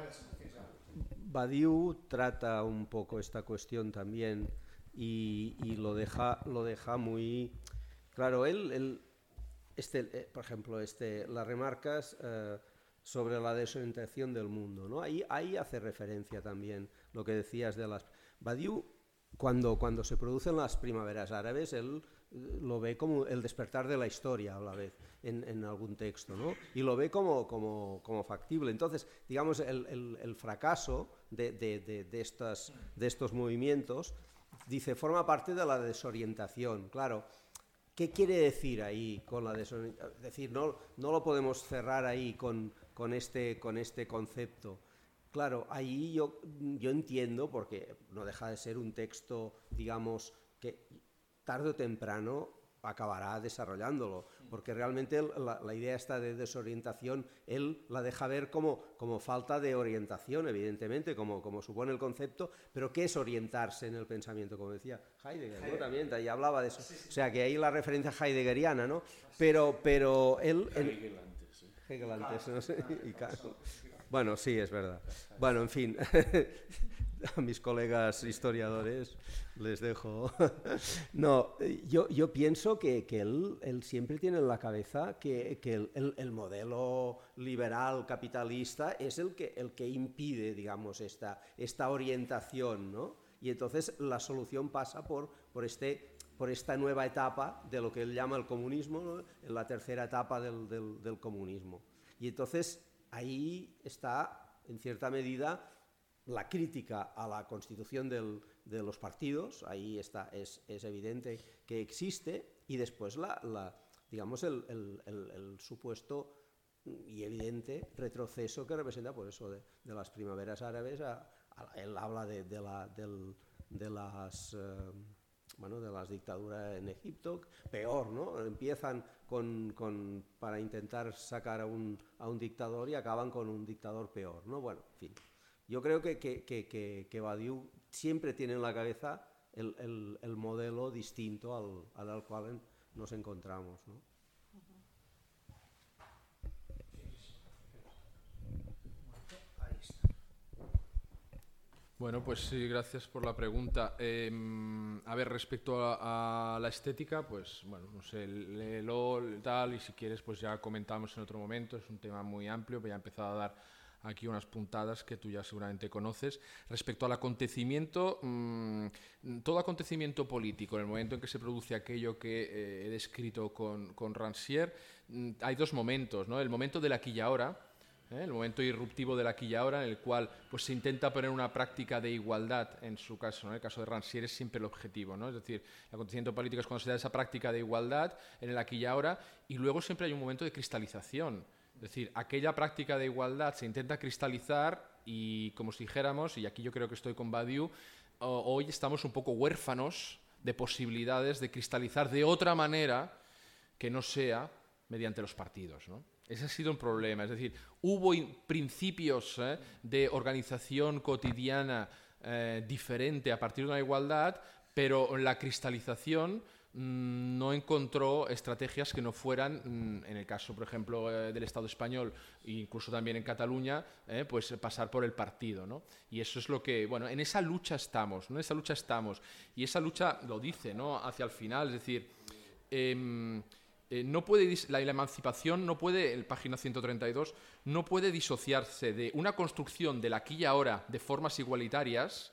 Badiou trata un poco esta cuestión también y, y lo, deja, lo deja muy claro. Él, él- este, eh, por ejemplo, este, las remarcas eh, sobre la desorientación del mundo, ¿no? Ahí, ahí hace referencia también lo que decías de las. Badiou, cuando, cuando se producen las primaveras árabes, él lo ve como el despertar de la historia a la vez en, algún texto, ¿no? Y lo ve como, como, factible. Entonces, digamos, el, el- el fracaso de, de- de- de estas, de estos movimientos, dice, forma parte de la desorientación. Claro, ¿qué quiere decir ahí con la desorientación? Es decir, no, no lo podemos cerrar ahí con, con, este, con este concepto. Claro, ahí yo, yo entiendo, porque no deja de ser un texto, digamos, que tarde o temprano acabará desarrollándolo, porque realmente la, la idea esta de desorientación, él la deja ver como, como falta de orientación, evidentemente, como, como supone el concepto, pero ¿qué es orientarse en el pensamiento? Como decía Heidegger, ¿no? También, ahí hablaba de eso. O sea, que ahí la referencia heideggeriana, ¿no? Pero, pero él... él- Hegel antes, no sé, y. Bueno, sí, es verdad. <laughs> Bueno, en fin, <laughs> <laughs> a mis colegas historiadores les dejo. <laughs> No, yo, yo pienso que, que él, él siempre tiene en la cabeza que, que el, el- el modelo liberal capitalista es el que, el que impide, digamos, esta, esta orientación, ¿no? Y entonces la solución pasa por, por, este, por esta nueva etapa de lo que él llama el comunismo, ¿no? la tercera etapa del- del comunismo. Y entonces ahí está, en cierta medida, la crítica a la constitución del- de los partidos, ahí está, es, evidente que existe, y después la, la- digamos el, supuesto y evidente retroceso que representa por eso de, las primaveras árabes. él habla de, la- de las eh, bueno, de las dictaduras en Egipto, peor, ¿no? Empiezan con, con- para intentar sacar a un, a un dictador y acaban con un dictador peor, ¿no? Bueno, en fin. Yo creo que, que, que, que, Badiou siempre tiene en la cabeza el, el- el modelo distinto al, al, al cual nos encontramos, ¿no? Bueno, pues sí, gracias por la pregunta. Eh, a ver, respecto a, a la estética, pues bueno, no sé, léelo tal y si quieres pues ya comentamos en otro momento, es un tema muy amplio, voy a empezar a dar aquí unas puntadas que tú ya seguramente conoces. Respecto al acontecimiento, mm, todo acontecimiento político, en el momento en que se produce aquello que eh, he descrito con, con Rancière, mm, hay dos momentos, ¿no? El momento del aquí y ahora, ¿eh? el momento irruptivo del aquí y ahora, en el cual pues, se intenta poner una práctica de igualdad, en su caso, ¿no? el caso de Rancière es siempre el objetivo, ¿no? es decir, el acontecimiento político es cuando se da esa práctica de igualdad en el aquí y ahora, y luego siempre hay un momento de cristalización, decir, aquella práctica de igualdad se intenta cristalizar y, como si dijéramos, y aquí yo creo que estoy con Badiou, hoy estamos un poco huérfanos de posibilidades de cristalizar de otra manera que no sea mediante los partidos. ¿no? Ese ha sido un problema. Es decir, hubo in- principios ¿eh? de organización cotidiana eh, diferente a partir de una igualdad, pero la cristalización no encontró estrategias que no fueran, mm, en el caso, por ejemplo, eh, del Estado español incluso también en Cataluña, eh, pues pasar por el partido, ¿no? Y eso es lo que, bueno, en esa lucha estamos, ¿no? En esa lucha estamos. Y esa lucha lo dice, ¿no? Hacia el final, es decir, em, eh, no puede la, la emancipación no puede, el página 132, no puede disociarse de una construcción del aquí y ahora de formas igualitarias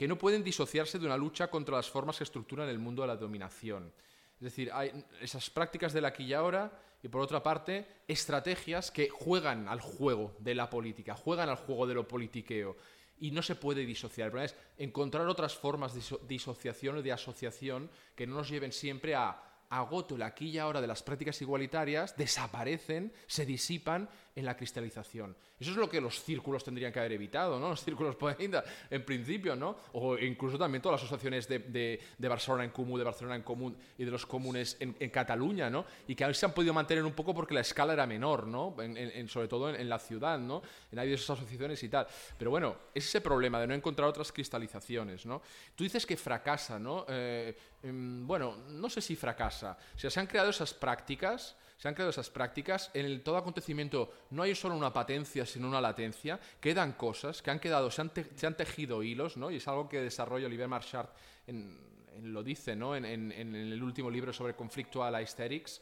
que no pueden disociarse de una lucha contra las formas que estructuran el mundo de la dominación. Es decir, hay esas prácticas del aquí y ahora y por otra parte estrategias que juegan al juego de la política, juegan al juego de lo politiqueo y no se puede disociar. El problema es encontrar otras formas de diso- disociación o de asociación que no nos lleven siempre a agoto el aquí y ahora de las prácticas igualitarias, desaparecen, se disipan en la cristalización. Eso es lo que los círculos tendrían que haber evitado, ¿no? <laughs> Los círculos Poinda, en principio, ¿no? O incluso también todas las asociaciones de, Barcelona en Común, de Barcelona en Común y de los comunes en, Cataluña, ¿no? Y que a se han podido mantener un poco porque la escala era menor, ¿no? En, sobre todo en, la ciudad, ¿no? En hay de esas asociaciones y tal. Pero bueno, es ese problema de no encontrar otras cristalizaciones, ¿no? Tú dices que fracasa, ¿no? Eh, em, bueno, no sé si fracasa. O sea, se han creado esas prácticas se han creado esas prácticas. En todo acontecimiento no hay solo una patencia, sino una latencia. Quedan cosas que han quedado, se han, tejido hilos, ¿no? Y es algo que desarrolla Olivier Marchard, en, lo dice, ¿no? En, el último libro sobre conflictual aesthetics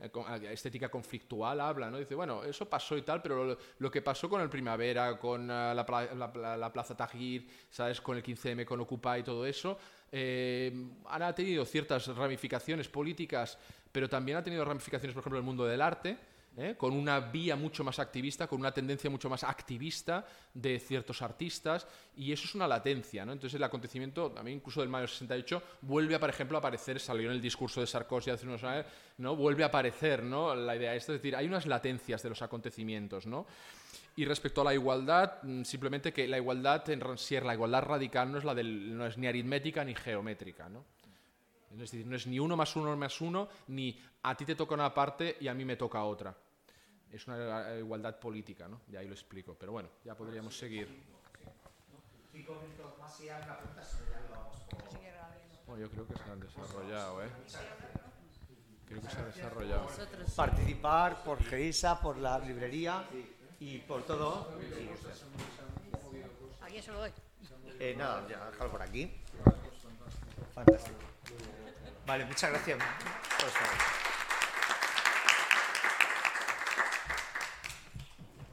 eh, estética conflictual habla, ¿no? Dice, bueno, eso pasó y tal, pero lo, que pasó con el Primavera, con eh, la, Plaza Tahrir, ¿sabes? Con el 15M, con Occupy y todo eso, eh, han tenido ciertas ramificaciones políticas pero también ha tenido ramificaciones, por ejemplo, en el mundo del arte, ¿eh? con una vía mucho más activista, con una tendencia mucho más activista de ciertos artistas, y eso es una latencia. ¿no? Entonces el acontecimiento, también incluso del mayo 68, vuelve, a, por ejemplo, a aparecer, salió en el discurso de Sarkozy hace unos años, ¿no? vuelve a aparecer ¿no? la idea esta, es decir, hay unas latencias de los acontecimientos. ¿no? Y respecto a la igualdad, mm, simplemente que la igualdad en Rancière, la igualdad radical no es, la del, no es ni aritmética ni geométrica. ¿no? Es decir, no es ni uno más uno más uno, ni a ti te toca una parte y a mí me toca otra. Es una igualdad política, ¿no? Y ahí lo explico. Pero bueno, ya podríamos seguir. Bueno, yo creo que se han desarrollado, ¿eh? Creo que se han desarrollado. Participar por GEISA, por la librería y por todo. Aquí se lo doy. Eh, nada, ya déjalo por aquí. Fantástico. Vale, muchas gracias